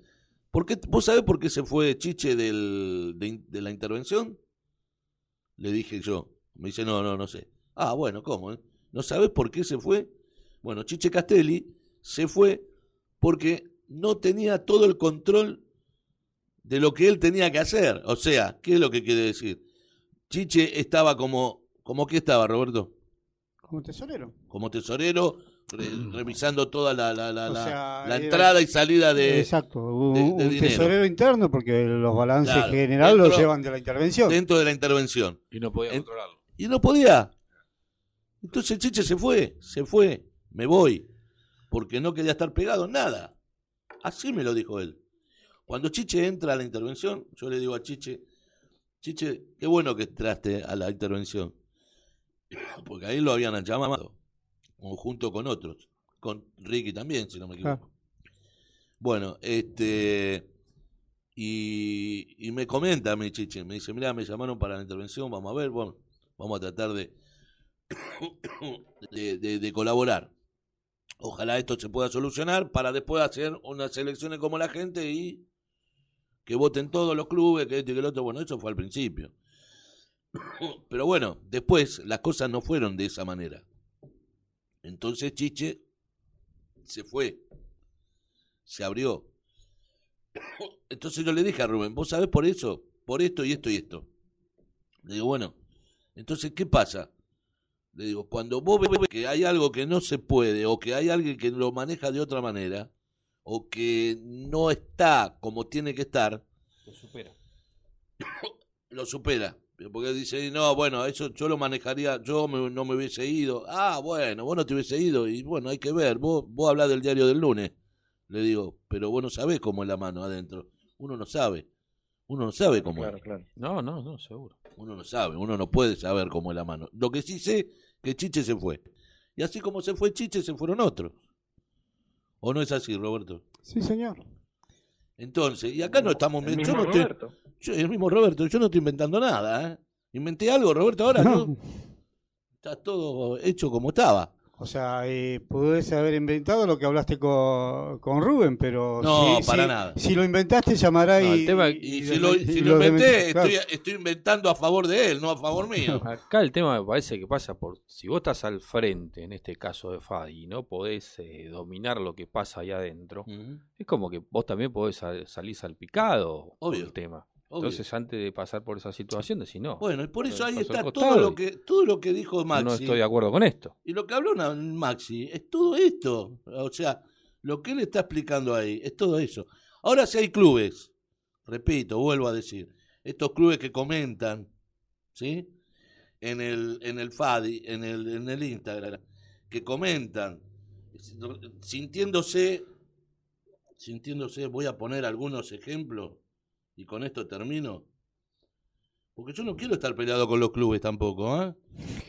¿por qué, ¿vos sabés por qué se fue Chiche del, de, la intervención? Le dije yo. Me dice, no, no, no sé. Ah, bueno, ¿cómo? eh? ¿No sabes por qué se fue? Bueno, Chiche Castelli se fue porque no tenía todo el control de lo que él tenía que hacer. O sea, ¿qué es lo que quiere decir? Chiche estaba como, ¿como qué estaba, Roberto? Como tesorero. Como tesorero, re- revisando toda la, la, la, la- sea, la era- entrada y salida de, Exacto, un, de- de un dinero. tesorero interno porque los balances Claro, general los dentro- llevan de la intervención. dentro de la intervención. Y no podía En- controlarlo. Y no podía. Entonces Chiche se fue, se fue, me voy, porque no quería estar pegado nada. Así me lo dijo él. Cuando Chiche entra a la intervención, yo le digo a Chiche, Chiche, qué bueno que entraste a la intervención. <coughs> Porque ahí lo habían llamado, junto con otros, con Ricky también, si no me equivoco. Bueno, este, y, y me comenta a mi Chiche, me dice, mira, me llamaron para la intervención, vamos a ver, bueno, vamos a tratar de, <coughs> de, de- de colaborar. Ojalá esto se pueda solucionar para después hacer unas elecciones como la gente y que voten todos los clubes, que este y que el otro. Bueno, eso fue al principio. <coughs> Pero bueno, después las cosas no fueron de esa manera. Entonces Chiche se fue, se abrió. <coughs> Entonces yo le dije a Rubén, ¿vos sabés por eso? Por esto y esto y esto. Le digo, bueno, entonces, ¿qué pasa? Le digo, cuando vos ves que hay algo que no se puede, o que hay alguien que lo maneja de otra manera, o que no está como tiene que estar, Lo supera. <coughs> lo supera. Porque dice, no, bueno, eso yo lo manejaría, yo me- no me hubiese ido. Ah, bueno, vos no te hubiese ido. Y bueno, hay que ver, vos, vos hablás del diario del lunes. Le digo, pero vos no sabés cómo es la mano adentro. Uno no sabe. Uno no sabe cómo Claro, es. claro. No, no, no, seguro. Uno no sabe, uno no puede saber cómo es la mano. Lo que sí sé, que Chiche se fue. Y así como se fue Chiche, se fueron otros. ¿O no es así, Roberto? Sí, señor. Entonces, y acá no estamos... El yo no estoy- Roberto. yo- el mismo Roberto, yo no estoy inventando nada, ¿eh? Inventé algo, Roberto, ahora No. yo- Está todo hecho como estaba. O sea, eh, podés haber inventado lo que hablaste con, con Rubén, pero No, si, para si- nada. si lo inventaste llamará No, y, tema- Y, y si lo, si inventé, claro. estoy, estoy inventando a favor de él, no a favor mío. <laughs> Acá el tema me parece que pasa por, si vos estás al frente, en este caso de Fadi, y no podés eh, dominar lo que pasa ahí adentro, es como que vos también podés sal- salir salpicado Obvio, el tema. Obvio. Entonces, antes de pasar por esa situación, decís no. Bueno, y por eso ahí está todo lo que todo lo que dijo Maxi. no estoy de acuerdo con esto. Y lo que habló Maxi es todo esto. O sea, lo que él está explicando ahí es todo eso. Ahora, si hay clubes repito, vuelvo a decir, estos clubes que comentan, ¿sí? En el, en el FADI, en el, en el Instagram, que comentan, sintiéndose, sintiéndose, voy a poner algunos ejemplos y con esto termino. Porque yo no quiero estar peleado con los clubes tampoco, ¿eh?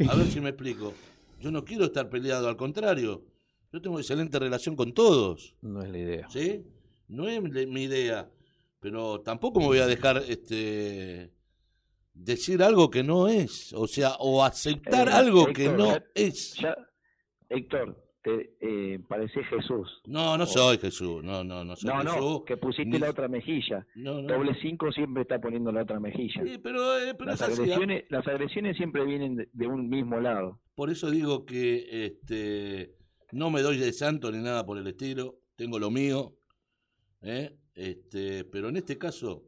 A ver si me explico. Yo no quiero estar peleado, al contrario. Yo tengo excelente relación con todos. No es la idea. ¿Sí? No es mi idea. Pero tampoco me voy a dejar este decir algo que no es. O sea, o aceptar Eh, algo que no ya- es. Ya, Héctor, te eh, parecés Jesús. No, no O- soy Jesús. No, no, no soy No, Jesús. no, que pusiste ni- la otra mejilla. No, no. Doble 5 siempre está poniendo la otra mejilla. Sí, pero, eh, pero las, así, ¿ah? agresiones, las agresiones siempre vienen de, de un mismo lado. Por eso digo que este no me doy de santo ni nada por el estilo, tengo lo mío, ¿eh? este, pero en este caso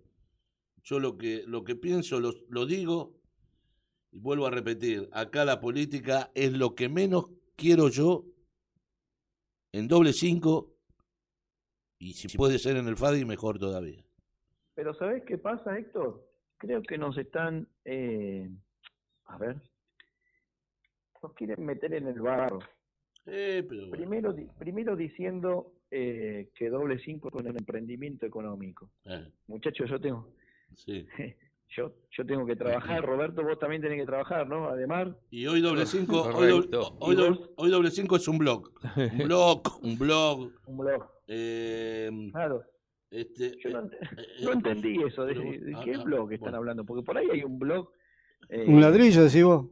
yo lo que lo que pienso lo, lo digo y vuelvo a repetir, acá la política es lo que menos quiero yo en doble cinco y si puede ser en el FADI mejor todavía. Pero ¿sabés qué pasa, Héctor? Creo que nos están, eh, a ver, nos quieren meter en el barro. Eh, pero bueno, Primero, primero diciendo eh, que doble 5 con el emprendimiento económico. eh, Muchachos, yo tengo, sí. <laughs> yo, yo tengo que trabajar. Roberto, vos también tenés que trabajar, ¿no? Además, Y hoy doble cinco, hoy doble, Correcto. hoy hoy doble cinco es un blog. Un <laughs> blog, un blog. un blog. eh, Claro, este, yo no, eh, ent- eh, no entendí eso. ¿De, pero- de ah, qué ah, blog están bueno. hablando? Porque por ahí hay un blog. eh, Un ladrillo, decís vos.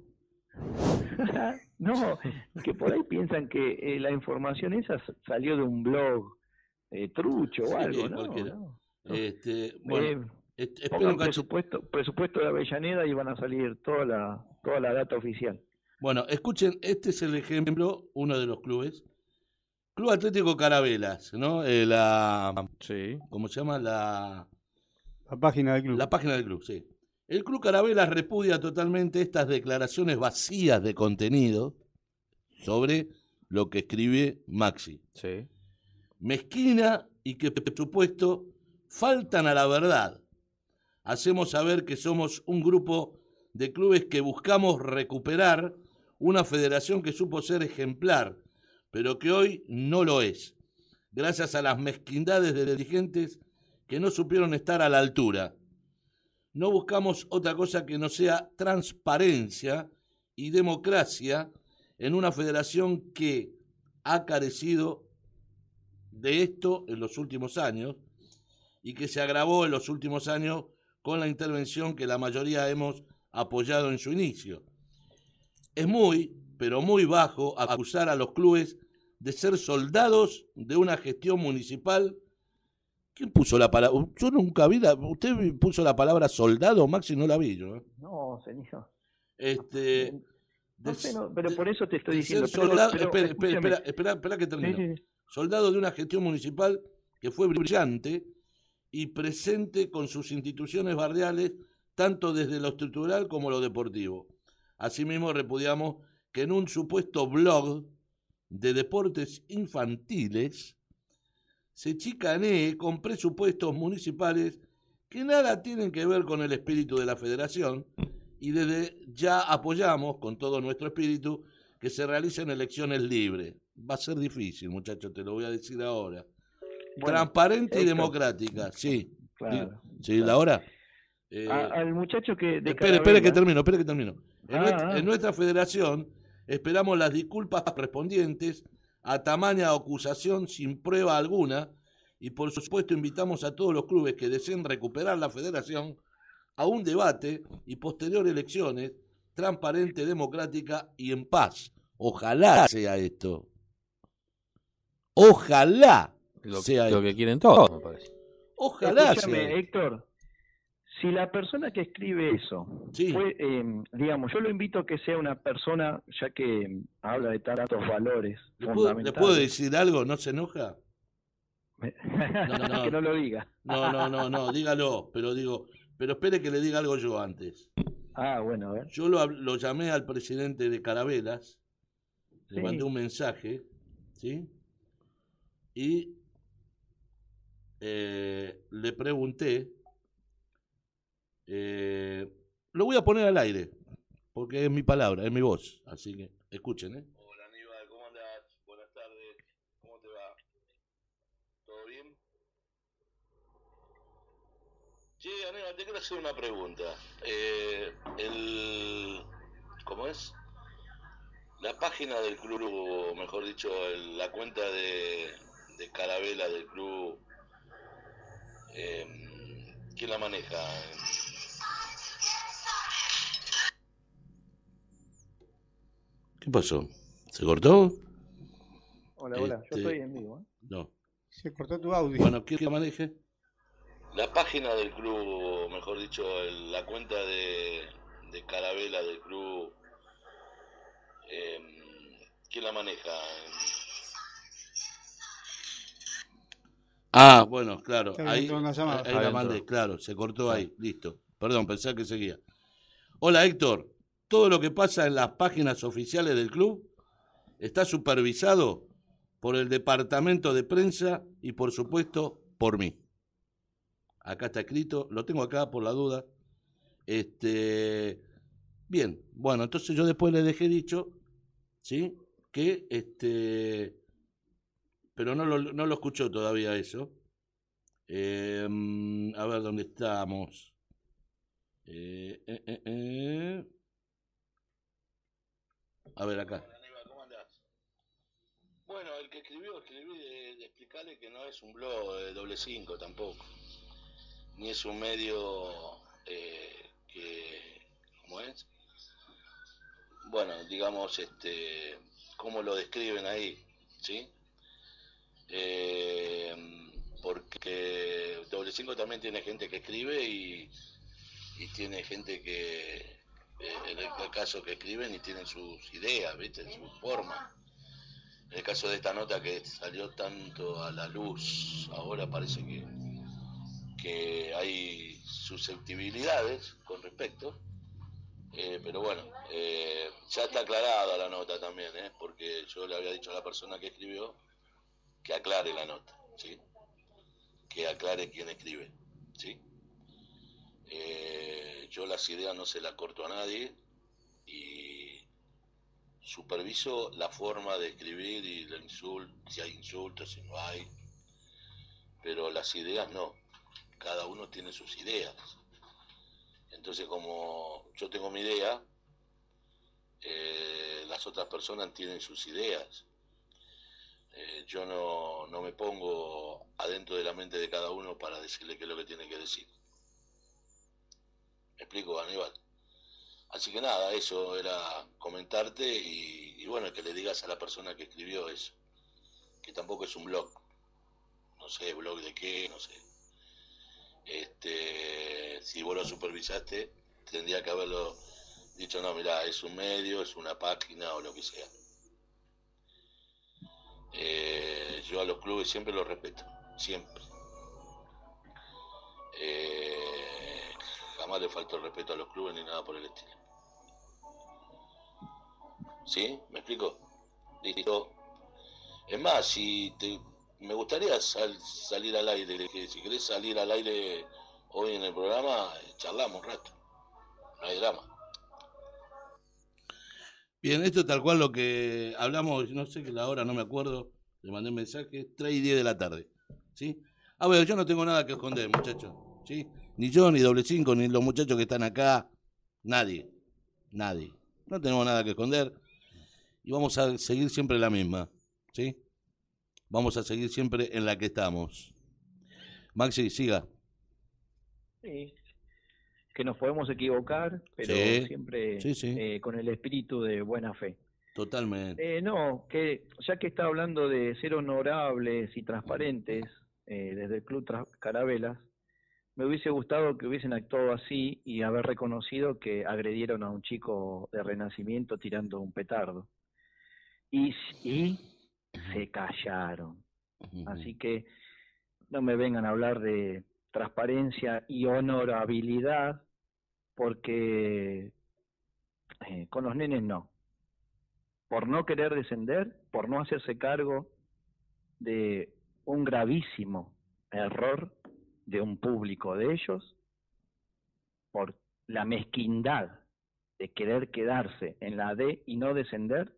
<laughs> no, que por ahí piensan que eh, la información esa salió de un blog eh, trucho o Sí, algo, ¿no? cualquiera. no. Este, bueno, Eh, espero cacho- presupuesto, presupuesto de Avellaneda y van a salir toda la, toda la data oficial. Bueno, escuchen, este es el ejemplo, uno de los clubes. Club Atlético Carabelas, ¿no? Eh, la, Sí. ¿Cómo se llama? La, La página del club. la página del club, sí. El Club Carabelas repudia totalmente estas declaraciones vacías de contenido sobre lo que escribe Maxi. Sí. mezquina y que, por supuesto, faltan a la verdad. Hacemos saber que somos un grupo de clubes que buscamos recuperar una federación que supo ser ejemplar, pero que hoy no lo es, gracias a las mezquindades de dirigentes que no supieron estar a la altura. No buscamos otra cosa que no sea transparencia y democracia en una federación que ha carecido de esto en los últimos años y que se agravó en los últimos años con la intervención que la mayoría hemos apoyado en su inicio. Es muy, pero muy bajo acusar a los clubes de ser soldados de una gestión municipal. ¿Quién puso la palabra? Yo nunca vi la... ¿Usted puso la palabra soldado, Maxi? No la vi yo. ¿eh? No, señor. Este... No de- sé, no, pero por eso te estoy diciendo. ser pero- soldado- pero espera, espera, espera, espera, que Sí, termino. sí, sí. soldado de una gestión municipal que fue brillante y presente con sus instituciones barriales, tanto desde lo estructural como lo deportivo. Asimismo, repudiamos que en un supuesto blog de deportes infantiles se chicanee con presupuestos municipales que nada tienen que ver con el espíritu de la federación y desde ya apoyamos con todo nuestro espíritu que se realicen elecciones libres. Va a ser difícil, muchachos, te lo voy a decir ahora. Bueno, Transparente y democrática, sí. Claro. Sí, la hora. Eh, A- al muchacho que. De espere, espere que termino, espere que termino. En, Ah, nuestra, ah. en nuestra federación esperamos las disculpas correspondientes a tamaña acusación sin prueba alguna y por supuesto invitamos a todos los clubes que deseen recuperar la federación a un debate y posterior elecciones transparente, democrática y en paz. Ojalá sea esto. Ojalá Lo, sea lo esto. que quieren todos, me parece. Ojalá Escúchame, sea. Héctor. Si la persona que escribe eso Sí. fue, eh, digamos, yo lo invito a que sea una persona, ya que eh, habla de tantos valores ¿Le puedo, le puedo decir algo? ¿No se enoja? no, <laughs> no. que no lo diga. No, no, no, no, dígalo, pero digo, pero espere que le diga algo yo antes. Ah, bueno, a ver. Yo lo, llamé al presidente de Carabelas, le mandé un mensaje, ¿sí? Y eh, le pregunté Eh, lo voy a poner al aire, porque es mi palabra, es mi voz. Así que escuchen, ¿eh? Hola Aníbal, ¿cómo andás? Buenas tardes, ¿cómo te va? ¿Todo bien? Sí, Aníbal, te quiero hacer una pregunta. Eh, el, ¿Cómo es? La página del club, o mejor dicho, el- la cuenta de, de Carabela del club, eh, ¿quién la maneja? ¿Qué pasó? ¿Se cortó? Hola, hola, Este, yo estoy en vivo. ¿eh? No. Se cortó tu audio. Bueno, ¿quién la maneje? La página del club, mejor dicho, el- la cuenta de, de Carabela del club, eh, ¿quién la maneja? Ah, bueno, claro, ahí, entró una llamada. ahí la mandé, claro, se cortó ahí, listo. Perdón, pensé que seguía. Hola Héctor, todo lo que pasa en las páginas oficiales del club está supervisado por el departamento de prensa y por supuesto por mí. Acá está escrito, lo tengo acá por la duda. Este, bien, bueno, entonces yo después le dejé dicho, ¿sí? Que este, pero no lo, no lo escuchó todavía eso. Eh, a ver dónde estamos. Eh, eh, eh, eh. A ver acá. Bueno, el que escribió, escribí de, de explicarle que no es un blog de doble cinco tampoco, ni es un medio que, ¿cómo es? Bueno, digamos, este, cómo lo describen ahí, ¿sí? Eh, porque doble cinco también tiene gente que escribe y, tiene gente que, eh, en el caso que escriben y tienen sus ideas, ¿viste? Su forma. En el caso de esta nota que salió tanto a la luz, ahora parece que, que hay susceptibilidades con respecto, eh, pero bueno, eh, ya está aclarada la nota también, ¿eh? porque yo le había dicho a la persona que escribió que aclare la nota, ¿sí? que aclare quién escribe. ¿sí? Eh, yo las ideas no se las corto a nadie y superviso la forma de escribir y el insult, si hay insultos, si no hay, pero las ideas no, cada uno tiene sus ideas. Entonces como yo tengo mi idea, eh, las otras personas tienen sus ideas. Eh, yo no, no me pongo adentro de la mente de cada uno para decirle qué es lo que tiene que decir. ¿Me explico, Aníbal? Así que nada, eso era comentarte y, bueno, que le digas a la persona que escribió eso, que tampoco es un blog, no sé, blog de qué, no sé. Este, si vos lo supervisaste, tendría que haberlo dicho, no, mira, es un medio, es una página o lo que sea. Eh, yo a los clubes siempre los respeto, siempre. Eh, jamás le faltó el respeto a los clubes ni nada por el estilo. ¿Sí? ¿Me explico? Listo. Es más, si te, me gustaría sal- salir al aire, que si querés salir al aire hoy en el programa, eh, charlamos un rato. No hay drama. Bien, esto es tal cual lo que hablamos, no sé que la hora, no me acuerdo, le mandé un mensaje, 3 y 10 de la tarde. ¿Sí? A ver, yo no tengo nada que esconder, muchachos. ¿Sí? Ni yo, ni doble cinco, ni los muchachos que están acá. Nadie. Nadie. No tenemos nada que esconder. Y vamos a seguir siempre la misma. ¿Sí? Vamos a seguir siempre en la que estamos. Maxi, siga. Sí, que nos podemos equivocar, pero Sí, siempre sí, sí. eh, con el espíritu de buena fe. Totalmente. Eh, no, que ya que está hablando de ser honorables y transparentes eh, desde el Club Carabelas, me hubiese gustado que hubiesen actuado así y haber reconocido que agredieron a un chico de Renacimiento tirando un petardo. Y, y se callaron. Así que no me vengan a hablar de transparencia y honorabilidad, porque eh, con los nenes no. Por no querer descender, por no hacerse cargo de un gravísimo error de un público de ellos, por la mezquindad de querer quedarse en la D y no descender,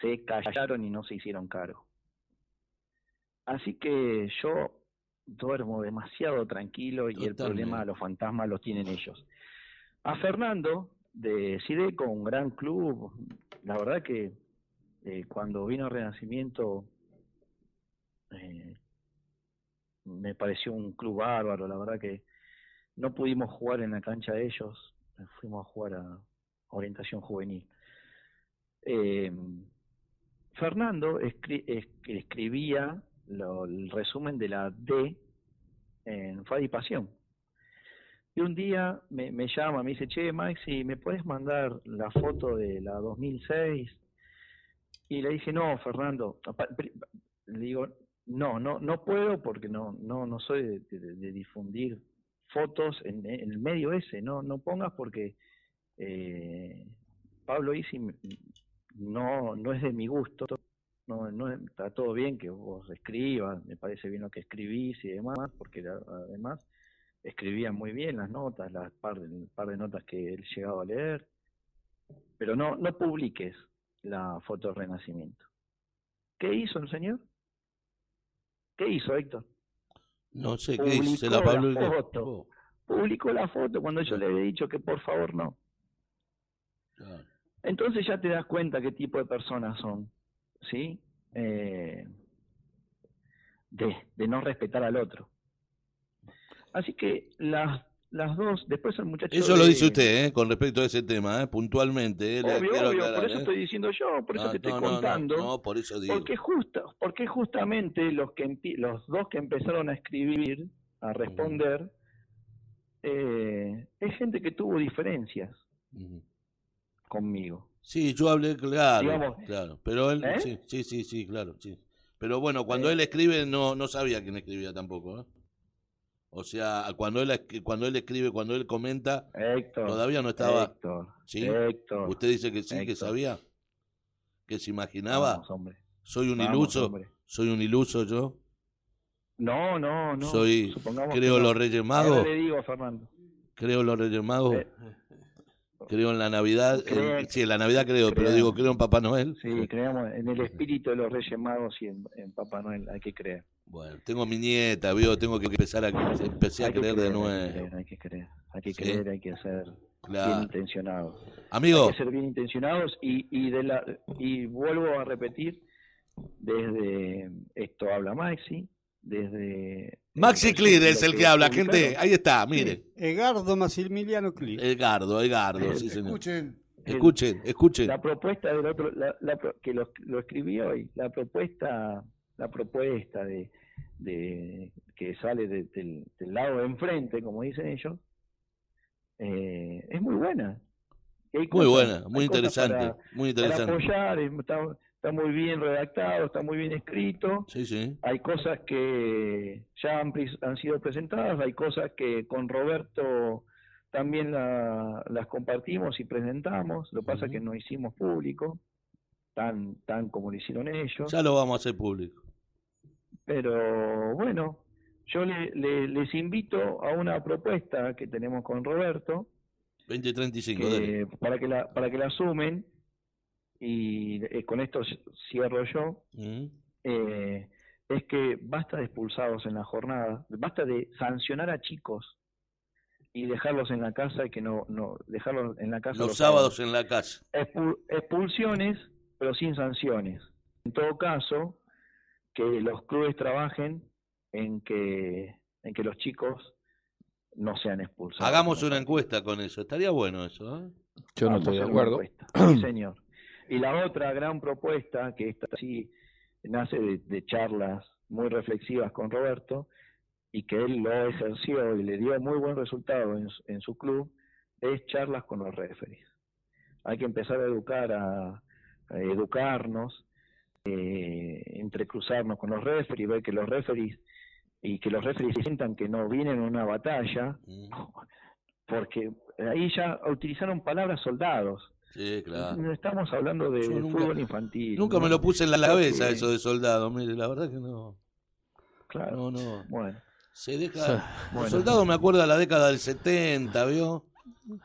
se callaron y no se hicieron cargo. Así que yo duermo demasiado tranquilo y el problema, los fantasmas los tienen ellos. A Fernando, de Sideco, un gran club, la verdad que eh, cuando vino Renacimiento eh, me pareció un club bárbaro, la verdad que no pudimos jugar en la cancha de ellos, fuimos a jugar a orientación juvenil. Eh, Fernando escri- es- escribía lo- el resumen de la D en Fadi Pasión. Y un día me, me llama, me dice, che, Maxi, ¿me puedes mandar la foto de la 2006? Y le dije, no, Fernando, le digo, no, no, no puedo porque no, no, no soy de, difundir fotos en, el medio ese, no, no pongas porque eh, Pablo Isi no, no es de mi gusto, no, no es- está todo bien que vos escribas, me parece bien lo que escribís y demás, porque además escribía muy bien las notas, las par de, par de notas que él llegaba a leer, pero no, no publiques la foto del Renacimiento. ¿Qué hizo el señor? ¿Qué hizo Héctor? No sé, ¿qué Publicó dice la Pablo? la foto. Publicó la foto cuando yo le había dicho que por favor no. Entonces ya te das cuenta qué tipo de personas son, ¿sí? Eh, de, de no respetar al otro. Así que las, las dos, después el muchacho... Eso lo dice usted, ¿eh? con respecto a ese tema, ¿eh? puntualmente. ¿eh? Obvio, obvio, aclarar, por eso ¿eh? estoy diciendo yo, por eso te estoy no, no, no, contando. no, por eso digo. Porque, justo, porque justamente los, que los dos que empezaron a escribir, a responder, eh, es gente que tuvo diferencias conmigo. Sí, yo hablé, claro, Digamos, claro. Pero él, sí, sí, sí, sí, claro, sí. Pero bueno, cuando él escribe, no, no sabía quién escribía tampoco, ¿eh? O sea, cuando él, cuando él escribe, cuando él comenta, Héctor, todavía no estaba. Héctor, ¿Sí? Héctor, Usted dice que sí, que sabía, que se imaginaba. Vamos, hombre. Soy un Vamos, iluso, hombre. soy un iluso yo. No, no, no. Soy, supongamos creo los Reyes Magos, le digo Fernando. creo en los Reyes Magos, Eh, creo en la Navidad, en- sí, en la Navidad creo, pero digo, creo en Papá Noel. Sí, creamos en el <laughs> espíritu de los Reyes Magos y en, en Papá Noel, hay que creer. Bueno, tengo mi nieta, veo, tengo que empezar a, empecé a creer de nuevo. Hay que creer, hay que creer, hay que, Sí. creer, hay que ser Claro. bien intencionados. Amigo. Hay que ser bien intencionados y, y, de la, y vuelvo a repetir, desde esto habla Maxi, desde... Maxi el Clear es el que habla, publicaron. gente. Ahí está, mire. Egardo Maximiliano Cli. Edgardo, Edgardo, sí, señor. Escuchen. Escuchen, escuchen. La propuesta del otro, la, la pro- que lo, lo escribí hoy, la propuesta, la propuesta de, de que sale de- del, del lado de enfrente, como dicen ellos, eh, es muy buena. Hay Muy cosas- buena, muy cosas interesante, para- muy para interesante. apoyar, es- está, está muy bien redactado, está muy bien escrito. Sí, sí. Hay cosas que ya han, sido presentadas, hay cosas que con Roberto también la- las compartimos y presentamos, lo que pasa es que no hicimos público, tan, tan como lo hicieron ellos. Ya lo vamos a hacer público. Pero bueno, yo le- le- les invito a una propuesta que tenemos con Roberto, 2035, que- para que la para que la sumen y eh, con esto cierro yo Mm. eh, es que basta de expulsados en la jornada basta de sancionar a chicos y dejarlos en la casa y que no no dejarlos en la casa Los sábados en la casa. Expu- expulsiones pero sin sanciones en todo caso que los clubes trabajen en que en que los chicos no sean expulsados Hagamos una encuesta con eso. Estaría bueno eso, ¿eh? Yo no Vamos estoy de acuerdo. Sí, señor. Y la otra gran propuesta, que esta sí nace de, de charlas muy reflexivas con Roberto, y que él lo ejerció y le dio muy buen resultado en, su- en su club, es charlas con los referees. Hay que empezar a educar, a educarnos, eh, entrecruzarnos con los referees, ver que los referees y que los referees sientan que no vienen a una batalla, Mm. porque ahí ya utilizaron palabras soldados. Sí, claro. No estamos hablando de nunca- fútbol infantil. Nunca me lo puse en la cabeza eso de soldado, mire, la verdad que no. Claro. No, no. Bueno. Se deja. Bueno. soldados me acuerdo de la década del 70, ¿vio?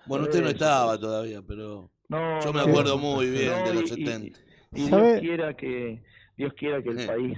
Bueno, usted no estaba todavía, pero No, yo me acuerdo muy bien no, de los y- y- 70. Y ¿Sabe? Dios quiera que Dios quiera que el Eh. país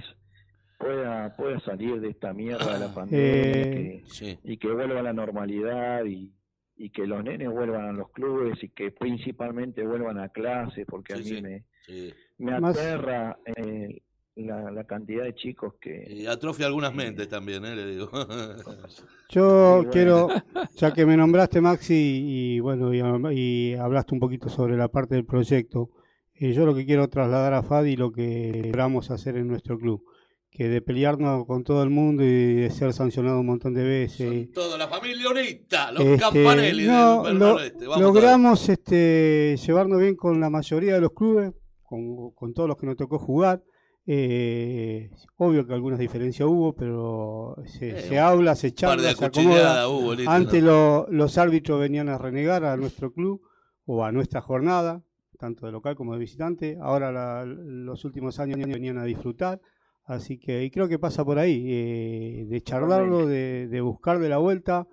pueda pueda salir de esta mierda de la pandemia Eh, que- Sí. y que vuelva a la normalidad y, y que los nenes vuelvan a los clubes y que principalmente vuelvan a clase porque a mí sí. me, sí. me Más- aterra eh, la, la cantidad de chicos que Y atrofia algunas mentes también, ¿eh? Le digo. <laughs> Yo bueno. quiero, ya que me nombraste Maxi y bueno, y, y hablaste un poquito sobre la parte del proyecto, eh, yo lo que quiero trasladar a Fadi lo que logramos hacer en nuestro club, que de pelearnos con todo el mundo y de ser sancionado un montón de veces. Son toda la familia unita, los Este, campanelli no, del lo- Noroeste. Vamos logramos este, llevarnos bien con la mayoría de los clubes, con, con todos los que nos tocó jugar. Eh, obvio que algunas diferencias hubo, pero se, Eh, se habla, se Un par de charla, se acomoda. hubo, listo, Antes ¿no? lo- los árbitros venían a renegar a nuestro club o a nuestra jornada, tanto de local como de visitante. Ahora la- los últimos años venían a disfrutar. Así que y creo que pasa por ahí, eh, de charlarlo, de, de buscar de la vuelta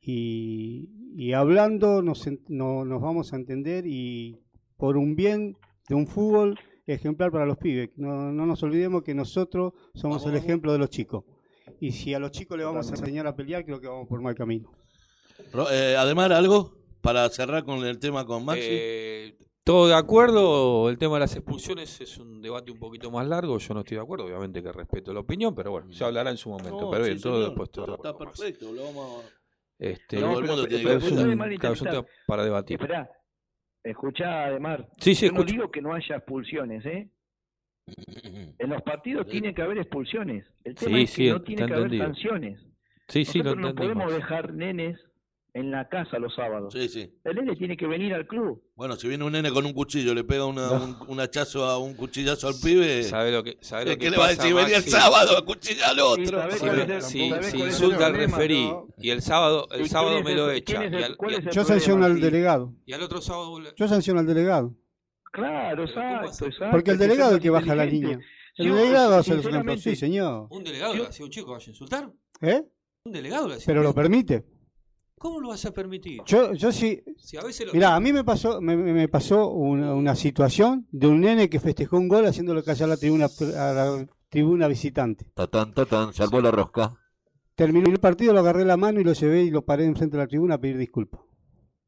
y, y hablando nos, no- nos vamos a entender y por un bien de un fútbol ejemplar para los pibes. No, no nos olvidemos que nosotros somos Vamos, el ejemplo de los chicos. Y si a los chicos le vamos a enseñar a pelear, creo que vamos por mal camino. Eh, Ademar, ¿algo para cerrar con el tema con Maxi? Eh, todo de acuerdo, el tema de las expulsiones es un debate un poquito más largo, yo no estoy de acuerdo, obviamente que respeto la opinión, pero bueno, se hablará en su momento, No, pero sí, bien, todo señor. después todo Está perfecto, lo vamos a... Este, Todo el pero- mundo tiene pero- pero es un para debatir. Esperá, escuchá Ademar, Sí, sí, yo no digo que no haya expulsiones, ¿eh? En los partidos tiene que haber expulsiones. El tema Sí, es que sí, no tiene que haber sanciones. Sí, sí, lo Nosotros no entendimos. podemos dejar nenes en la casa los sábados. Sí, sí. El nene tiene que venir al club. Bueno, si viene un nene con un cuchillo, le pega una, un, un hachazo a un cuchillazo al pibe, ¿Sabe lo que, sabe lo ¿qué que le va a decir? Venía el Maxi? sábado a cuchillar al Sí, otro. ¿sabés Si, insulta al referí no? y el sábado el ¿Y sábado me lo echa Yo sanciono al sí. delegado. y al otro sábado Yo sanciono al delegado. Claro, Pero ¿cómo exacto, exacto. Porque el que delegado es el que baja la línea. El delegado hace los ejemplos. Sí, señor. un delegado le hacía un chico que vaya a insultar ¿Eh? un delegado le hacía Pero lo permite. ¿Cómo lo vas a permitir? Yo, yo sí. si a veces lo, Mirá, a mí me pasó, me, pasó una, una situación de un nene que festejó un gol haciéndole callar a la tribuna, a la tribuna visitante. Tatán, tatán, salvó la rosca. Terminó el partido, lo agarré la mano y lo llevé y lo paré enfrente de la tribuna a pedir disculpas.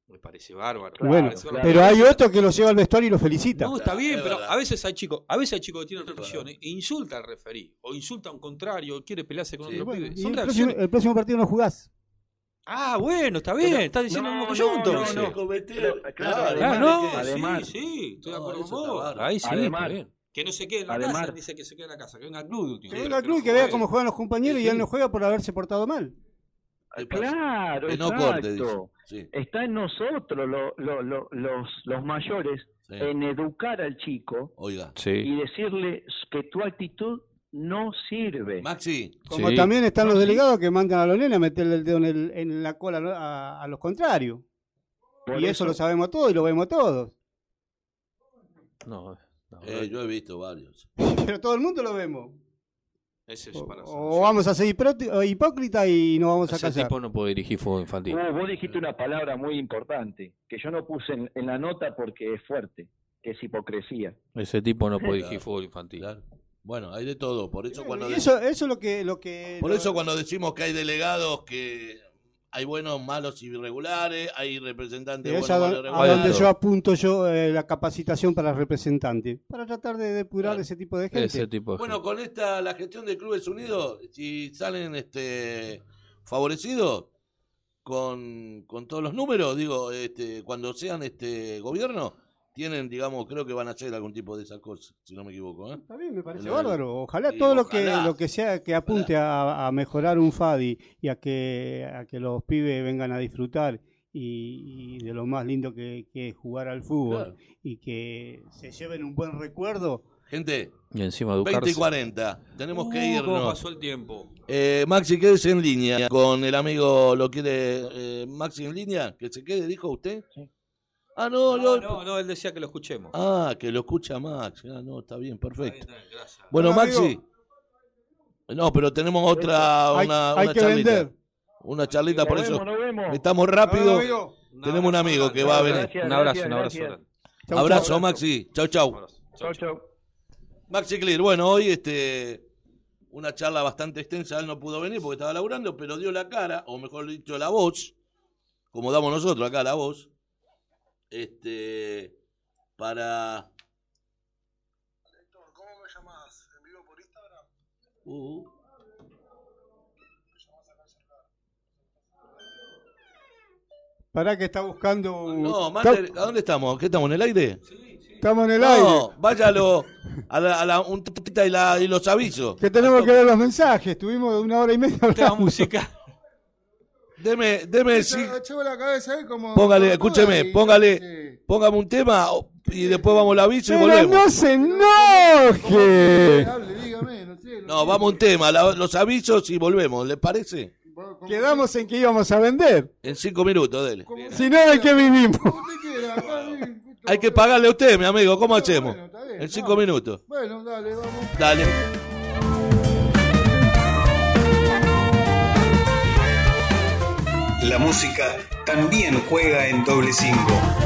me parece bárbaro. Bueno, pero hay otro que lo lleva al vestuario y lo felicita. No, está bien, es pero a veces hay chicos, a veces hay chicos que tienen reacciones e insulta al referí, o insulta a un contrario, quiere pelearse con Sí, otro Bueno, pibe. Son el, próximo, el próximo partido no jugás. Ah, bueno, está bien, Pero- estás diciendo no, lo mismo no, no, no. Cometer- Pero, claro, Ah, no, que- además- sí, sí, estoy de No, acuerdo con vos. Ahí sí, Además- está bien. Que no se quede en la además- casa, dice que se quede en la casa, que venga al club. Que venga al club y que vea cómo juegan los compañeros y él no juega por haberse portado mal. Claro, no exacto. corte. Sí, Está en nosotros, lo- lo- lo- los, los mayores, sí. en educar al chico Oiga, y Sí. decirle que tu actitud no sirve. Maxi, Como Sí. también están los delegados que mandan a los nenes a meterle el dedo en, el- en la cola a, a los contrarios. Por y eso, lo sabemos todos y lo vemos todos. No, no, eh, yo he visto varios. <laughs> Pero todo el mundo lo vemos. ese es O, para o vamos a ser hipócritas y no vamos a Ese tipo no puede dirigir fútbol infantil. Vos, vos dijiste una palabra muy importante que yo no puse en, en la nota porque es fuerte, que es hipocresía. Ese tipo no puede dirigir fútbol infantil. Claro. Bueno, hay de todo. Por eso cuando Y de- eso, eso es lo que... Lo que por lo- eso cuando decimos que hay delegados que hay buenos, malos y irregulares, hay representantes es buenos, a, malos a donde yo apunto yo eh, la capacitación para representantes. Para tratar de depurar Claro. ese tipo de gente. Ese tipo de Bueno, con esta la gestión de Clubes Unidos, si salen este favorecidos con, con todos los números, digo, este, cuando sean este gobierno, tienen, digamos, creo que van a hacer algún tipo de esas cosas, si no me equivoco, ¿eh? Está bien, me parece bárbaro. Ojalá Sí, todo lo que lo que sea que apunte a, a mejorar un FADI y a que a que los pibes vengan a disfrutar y, y de lo más lindo que, que es jugar al fútbol Claro. y que se lleven un buen recuerdo. Gente, Y encima 20 y educarse. 40, tenemos que Uh, cómo irnos. pasó el tiempo. Eh, Maxi, quédese en línea con el amigo, ¿lo quiere eh, Maxi en línea? ¿Que se quede, dijo usted? Sí. Ah, no, No, no, no, él decía que lo escuchemos. Ah, que lo escucha Maxi. Ah, no, está bien, perfecto. Está bien, está bien, gracias. Bueno, Hola, Maxi, amigo. No, pero tenemos otra, Hay- una, hay una que charlita. vender. Una charlita, Nos por vemos, eso. nos vemos. Estamos rápido. Tenemos un amigo que va a venir. Gracias, Un abrazo, gracias, un abrazo. gracias. grande. Chau, Abrazo, chau. Maxi. Chau, chau. Chau, chau. Maxi Clear, bueno, hoy este una charla bastante extensa, él no pudo venir porque estaba laburando, pero dio la cara, o mejor dicho, la voz, como damos nosotros acá la voz, este, para... ¿Cómo me llamás? ¿En vivo por Instagram? Uh, Pará que está buscando un... no, Está- mande- ¿a dónde estamos? ¿Qué estamos en el aire? Estamos en el no, aire. váyalo a la, a la un y, la, y los avisos. Que tenemos que ver los mensajes. Estuvimos una hora y media hablando. música. <laughs> Deme, deme, sí, Echó la cabeza ahí como. póngale, escúcheme, y- póngale, sí. póngame un tema y después vamos al aviso y volvemos. no se enoje. No vamos a un tema, la- los avisos y volvemos, ¿le parece? Quedamos en que íbamos a vender. En cinco minutos, dele. Si no, ¿de qué vivimos? <laughs> Hay que pagarle a usted, mi amigo, ¿cómo hacemos? En cinco minutos. Bueno, dale, vamos. Dale. La música también juega en doble cinco.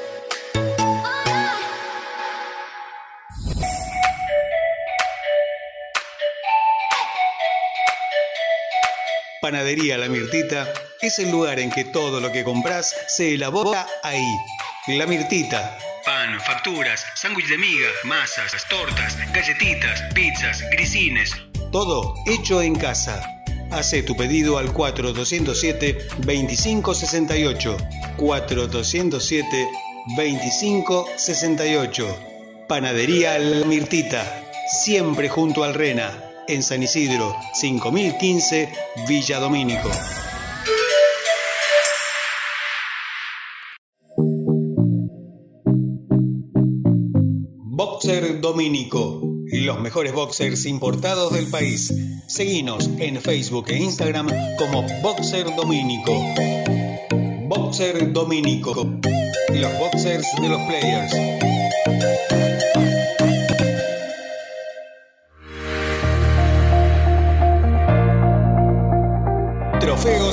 Panadería La Mirtita es el lugar en que todo lo que compras se elabora ahí. La Mirtita. Pan, facturas, sándwich de miga, masas, tortas, galletitas, pizzas, grisines. Todo hecho en casa. Hace tu pedido al 4207-2568. 4207-2568. Panadería La Mirtita. Siempre junto al Rena. En San Isidro, 5015, Villa Domínico. Boxer Domínico. Los mejores boxers importados del país. Seguinos en Facebook e Instagram como Boxer Domínico. Boxer Domínico. Los boxers de los players.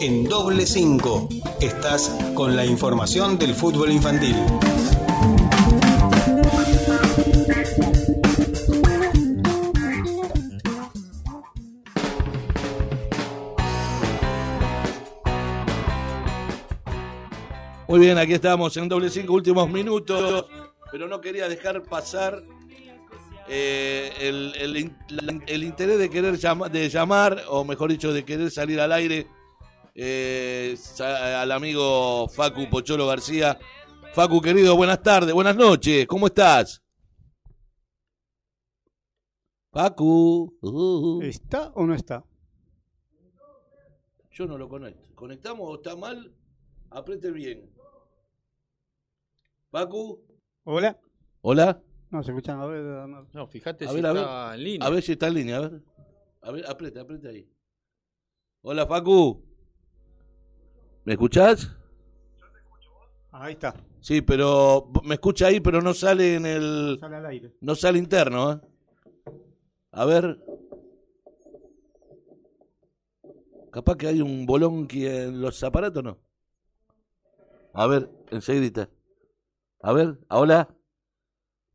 En doble 5. Estás con la información del fútbol infantil. Muy bien, aquí estamos en doble cinco, últimos minutos, pero no quería dejar pasar eh, el, el interés de querer de llamar, o mejor dicho, de querer salir al aire eh, al amigo Facu Pocholo García. Facu, querido, buenas tardes, buenas noches, ¿cómo estás? Facu. uh, ¿Está o no está? Yo no lo conecto. ¿Conectamos o está mal? Apriete bien. Facu. Hola. Hola. No, se escuchan. A ver, no. No, fíjate A si ver, a ver. está en línea. A ver si está en línea, a ver. A ver, aprieta, aprieta ahí. Hola, Facu. ¿Me escuchás? Ahí está. Sí, pero me escucha ahí, pero no sale en el... Sale al aire. No sale interno, ¿eh? A ver. Capaz que hay un bolonqui en los aparatos, ¿no? A ver, enseguida. A ver, hola.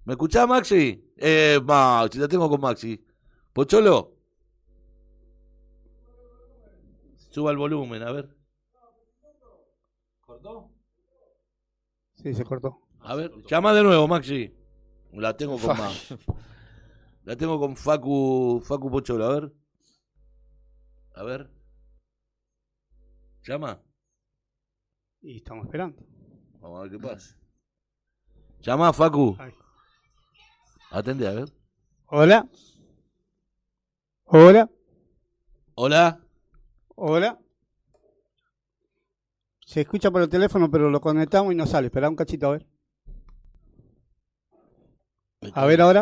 ¿Me escuchás, Maxi? Eh, Maxi, la tengo con Maxi. ¿Pocholo? Suba el volumen, a ver. ¿Cortó? Sí, se cortó. A ver, llama de nuevo, Maxi. La tengo con Maxi. La tengo con Facu, Facu Pocholo, a ver. A ver. Llama. Y estamos esperando. Vamos a ver qué pasa. Llama, Facu. Ahí. Atende, a ver. Hola. Hola. Hola. Hola. Se escucha por el teléfono, pero lo conectamos y no sale. Espera un cachito, a ver. A ver ahora.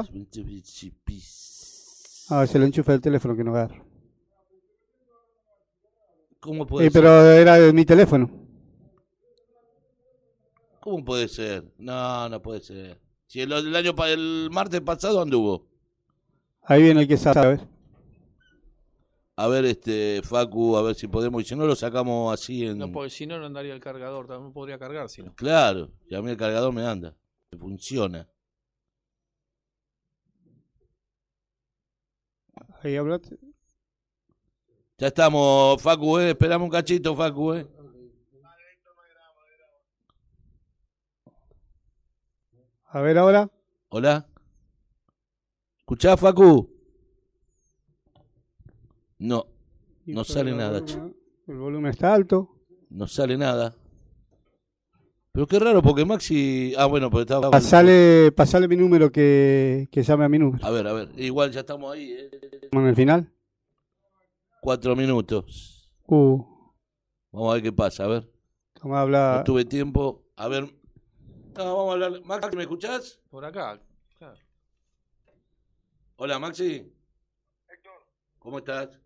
A ver, se lo enchufa el teléfono que no agarra. ¿Cómo puede Eh, ser? pero era de mi teléfono. ¿Cómo puede ser? No, no puede ser. Si el, el año el martes pasado anduvo. Ahí viene el que sabe. A ver. A ver, este, Facu, a ver si podemos, y si no lo sacamos así en... No, porque si no, no andaría el cargador, también podría cargar, si no. Claro, y a mí el cargador me anda, me funciona. Ahí hablaste. Ya estamos, Facu, eh, esperame un cachito, Facu, eh. A ver ahora. Hola. ¿Escuchás, Facu? No, no sale el nada, volumen- che. El volumen está alto. No sale nada. Pero qué raro, porque Maxi... Ah, bueno, porque estaba... Pasale, pasale mi número que, que llame a mi número. A ver, a ver, igual ya estamos ahí, eh. En el final. Cuatro minutos. Uh, Vamos a ver qué pasa, a ver. vamos a hablar. No tuve tiempo. A ver. No, vamos a hablar. Maxi, ¿me escuchás? Por acá, claro. Hola, Maxi. ¿Cómo estás?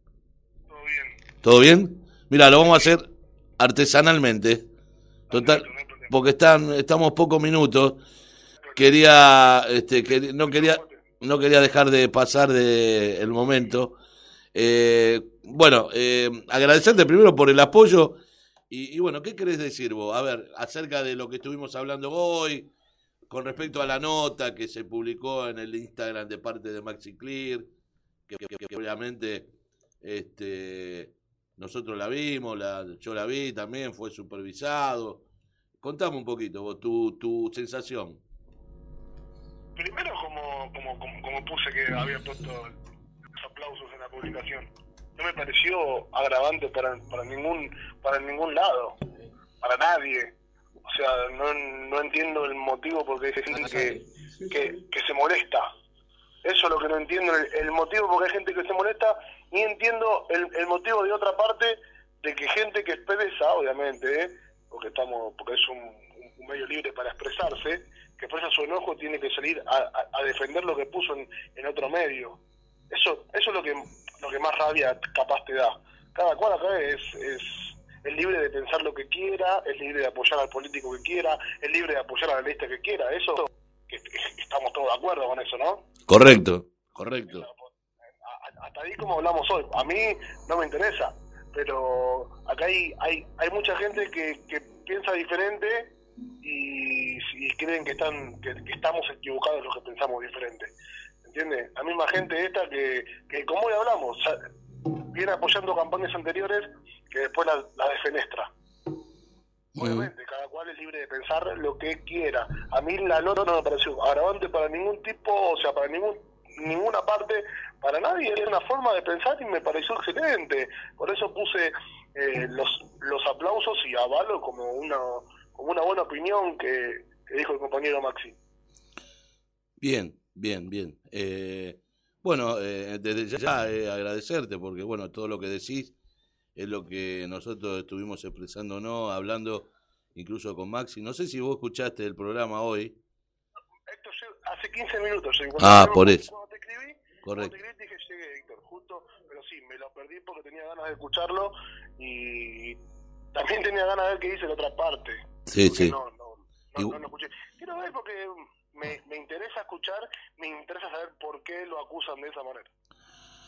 Todo bien. Mira, lo vamos a hacer artesanalmente. Total, porque están, estamos pocos minutos. Quería, este, queri- no quería, no quería dejar de pasar de el momento. Eh, bueno, eh, agradecerte primero por el apoyo. Y, y bueno, ¿qué querés decir vos? A ver, acerca de lo que estuvimos hablando hoy, con respecto a la nota que se publicó en el Instagram de parte de Maxi Clear, que obviamente este, nosotros la vimos, la, yo la vi también, fue supervisado. Contame un poquito vos, tu, tu sensación. Primero, como, como, como, como puse que había puesto los aplausos en la publicación, no me pareció agravante para, para ningún para ningún lado, para nadie. O sea, no, no entiendo el motivo porque hay gente que, que, que se molesta. Eso es lo que no entiendo, el, el motivo porque hay gente que se molesta, ni entiendo el, el motivo de otra parte de que gente que expresa, obviamente, ¿eh? porque estamos porque es un, medio libre para expresarse, que expresa su enojo tiene que salir a, a- a defender lo que puso en, en otro medio. Eso eso es lo que lo que más rabia capaz te da. Cada cual acá es, es, es libre de pensar lo que quiera, es libre de apoyar al político que quiera, es libre de apoyar a la lista que quiera. Eso que- que estamos todos de acuerdo con eso, ¿no? Correcto, correcto. Hasta ahí como hablamos hoy. A mí no me interesa, pero acá hay hay, hay mucha gente que, que piensa diferente y, y creen que están que, que estamos equivocados los que pensamos diferente. ¿Entiendes? La misma gente esta que, que como hoy hablamos, viene apoyando campañas anteriores que después la, la defenestra. Obviamente, cada cual es libre de pensar lo que quiera. A mí la nota no me pareció agravante para ningún tipo, o sea, para ningún ninguna parte, para nadie. Era una forma de pensar y me pareció excelente. Por eso puse eh, los, los aplausos y avalo como una, como una buena opinión que, que dijo el compañero Maxi. Bien, bien, bien. Eh, bueno, eh, desde ya eh, agradecerte porque, bueno, todo lo que decís es lo que nosotros estuvimos expresando, ¿no? Hablando incluso con Maxi. No sé si vos escuchaste el programa hoy. Hace 15 minutos. Ah, por eso. Correcto. cuando te dije llegué, Héctor, justo, pero sí, me lo perdí porque tenía ganas de escucharlo y también tenía ganas de ver qué dice la otra parte. Sí, sí. No, no, no, no lo escuché. Quiero ver porque me, me interesa escuchar, me interesa saber por qué lo acusan de esa manera.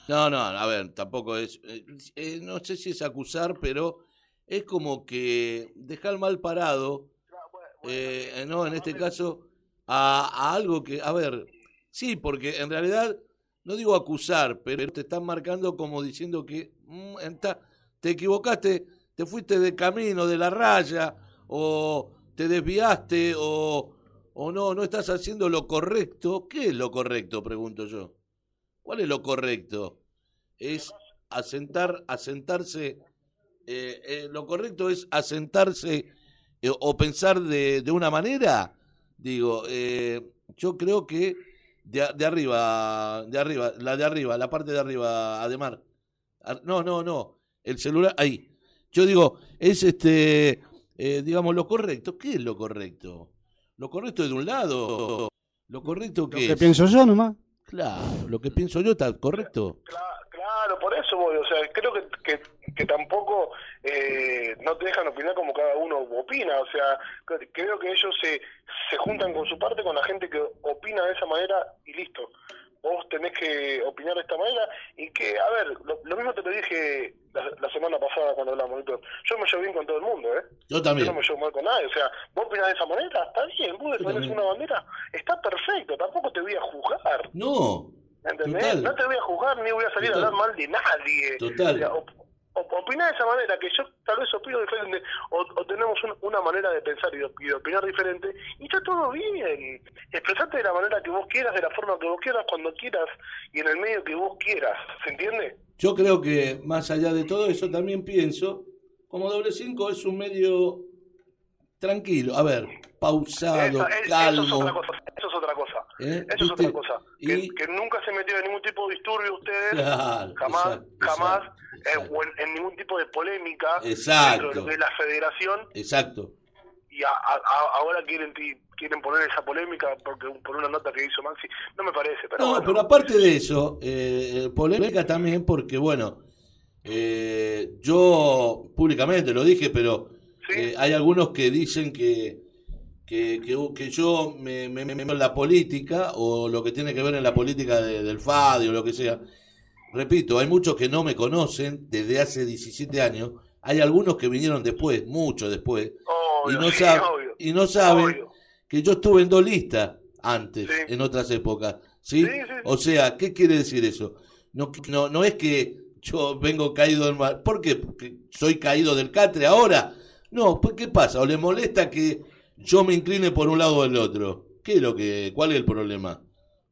No, no, a ver, tampoco es, eh, eh, no sé si es acusar, pero es como que dejar mal parado, eh, no, en este caso, a, a algo que, a ver, sí, porque en realidad, no digo acusar, pero te están marcando como diciendo que mm, te equivocaste, te fuiste de camino, de la raya, o te desviaste, o, o no, no estás haciendo lo correcto. ¿Qué es lo correcto? Pregunto yo. ¿Cuál es lo correcto? Es asentar, asentarse. eh, eh, lo correcto es asentarse eh, o pensar de, de una manera. Digo, eh, yo creo que de, a- de arriba, de arriba, la de arriba, la parte de arriba, Ademar. Ar- No, no, no. El celular, ahí. Yo digo, es este, eh, digamos, lo correcto. ¿Qué es lo correcto? Lo correcto es de un lado. Lo correcto que ¿Qué es. pienso yo nomás? Claro, lo que pienso yo está correcto. Claro, por eso voy, o sea, creo que, que, que tampoco eh, no te dejan opinar como cada uno opina, o sea, cre- creo que ellos se, se juntan con su parte con la gente que opina de esa manera y listo. vos tenés que opinar de esta manera y que, a ver, lo, lo mismo te lo dije la, la semana pasada cuando hablamos. Yo me llevo bien con todo el mundo, ¿eh? Yo también. Yo no me llevo mal con nadie, o sea, vos opinás de esa manera, está bien, vos defendés una bandera, está perfecto, tampoco te voy a juzgar. No, ¿Entendés? Total. No te voy a juzgar ni voy a salir Total. a hablar mal de nadie. Total. O sea, op- op- opinás de esa manera, que yo tal vez opino diferente, o, o tenemos un- una manera de pensar y de, y de opinar diferente, y está todo bien. Expresate de la manera que vos quieras, de la forma que vos quieras, cuando quieras, y en el medio que vos quieras. ¿Se entiende? yo creo que más allá de todo eso también pienso, como doble cinco es un medio tranquilo, a ver, pausado, es- Eso es calmo. otra cosa. Eso es otra cosa. ¿Eh? Eso es otra cosa. Que, que nunca se metió en ningún tipo de disturbio ustedes. Claro, jamás, exacto, jamás, eh, o en, en ningún tipo de polémica Exacto. dentro de lo que es la federación. Exacto. Y a- a- a- ahora quieren poner esa polémica porque por una nota que hizo Maxi. No me parece, pero No, bueno. pero aparte de eso, eh, polémica también porque, bueno, eh, yo públicamente lo dije, pero eh, hay algunos que dicen que, que, que, que yo me, me, me meto en la política o lo que tiene que ver en la política de- del FADI o lo que sea. Repito, hay muchos que no me conocen desde hace 17 años. Hay algunos que vinieron después, mucho después, y no, sí, sab- obvio, y no saben que yo estuve en dos listas antes, en otras épocas. ¿sí? O sea, ¿qué quiere decir eso? No, no, no es que yo vengo caído del mar. ¿Por qué? Porque soy caído del catre ahora. No, pues ¿qué pasa? ¿O le molesta que yo me incline por un lado o del otro? ¿Qué es lo que, cuál es el problema?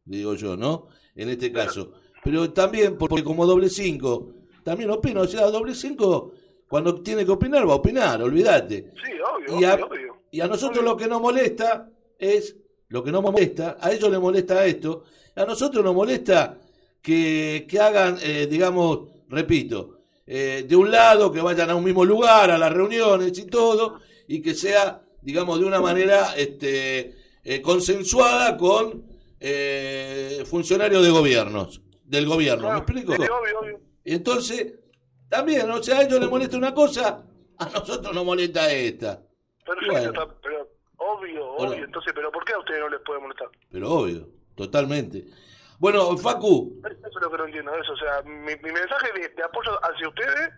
Digo yo, ¿no? En este caso. Pero también, porque como doble cinco, también opino, o sea, doble cinco, cuando tiene que opinar, va a opinar, olvídate. Sí, obvio, Y a, obvio, obvio. y a nosotros lo que nos molesta es, lo que nos molesta, a ellos les molesta esto, a nosotros nos molesta que, que hagan, eh, digamos, repito, eh, de un lado, que vayan a un mismo lugar, a las reuniones y todo, y que sea, digamos, de una manera este, eh, consensuada con eh, funcionarios de gobiernos, del gobierno, ¿me explico? Sí, obvio, obvio. Entonces, también, o sea, a ellos les molesta una cosa, a nosotros nos molesta esta. Perfecto, Bueno. pero obvio, obvio. Entonces, ¿pero por qué a ustedes no les puede molestar? Pero obvio, totalmente. Bueno, Facu, Eso es lo que no entiendo, eso. O sea, mi, mi mensaje de, de apoyo hacia ustedes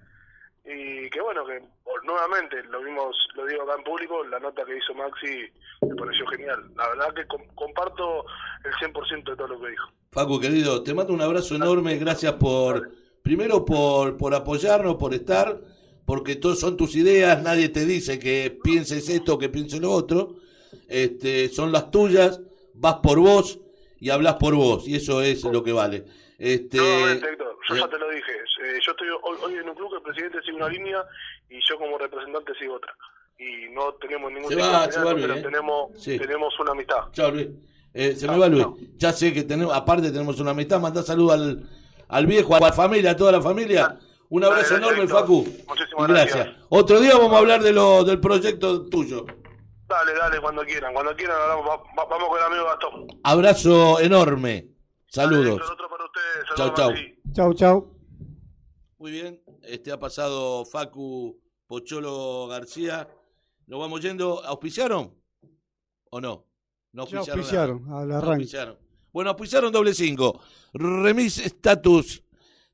y que bueno, que nuevamente lo vimos, lo digo acá en público, la nota que hizo Maxi me pareció genial. La verdad que com- comparto el 100% de todo lo que dijo. Facu querido, te mando un abrazo enorme, gracias por, primero por, por apoyarnos, por estar, porque todos son tus ideas, nadie te dice que pienses esto que pienses lo otro, este, son las tuyas, vas por vos y hablas por vos, y eso es lo que vale. Este, Héctor, yo ya te lo dije. eh, yo estoy hoy, hoy en un club que el presidente sigue una línea y yo como representante sigo otra. Y no tenemos ningún Se va, de se va, Luis, pero ¿eh? tenemos, Sí. tenemos una amistad. Chao, Luis. Eh, se me va Luis. Ya sé que tenemos, aparte tenemos una amistad, mandá saludos al, al viejo, a la familia, a toda la familia. Un abrazo Dale, enorme. Facu. Muchísimas gracias. gracias. Otro día vamos a hablar de lo, del proyecto tuyo. Dale, dale, cuando quieran. Cuando quieran, hablamos, va- va- vamos con el amigo Gastón. Abrazo enorme. Saludos. Chao. Chau, chau. Muy bien. Este ha pasado Facu Pocholo García. Nos vamos yendo. ¿Auspiciaron? ¿O no? No auspiciaron. auspiciaron, al No arranque. auspiciaron. Bueno, auspiciaron doble cinco. Remis Status.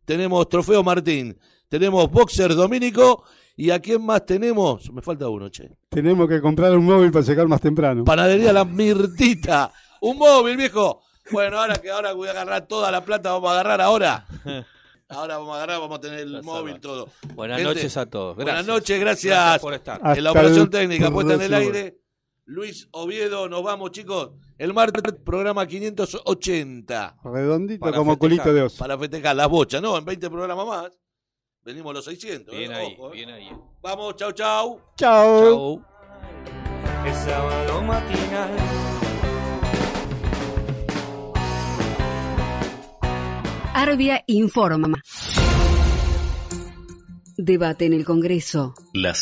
Tenemos Trofeo Martín. Tenemos Boxer Domínico. ¿Y a quién más tenemos? Me falta uno, che. Tenemos que comprar un móvil para llegar más temprano. Panadería La Mirtita. Un móvil, viejo. Bueno, ahora que ahora voy a agarrar toda la plata, vamos a agarrar ahora. <laughs> Ahora vamos a agarrar, vamos a tener el móvil todo. Buenas Gente, noches a todos. Buenas Gracias. noches, gracias. Gracias por estar. En la operación el técnica puesta en el aire. Luis Oviedo, nos vamos, chicos. El martes, programa 580. Redondito Para como festejar, culito de oso. Para festejar las bochas, ¿no? En 20 programas más. Venimos a los 600. Bien ¿eh? ahí, Ojo, ¿eh? bien ahí. Vamos, chau, chau. Chau. El sábado matinal. Arbia informa. Debate en el Congreso. La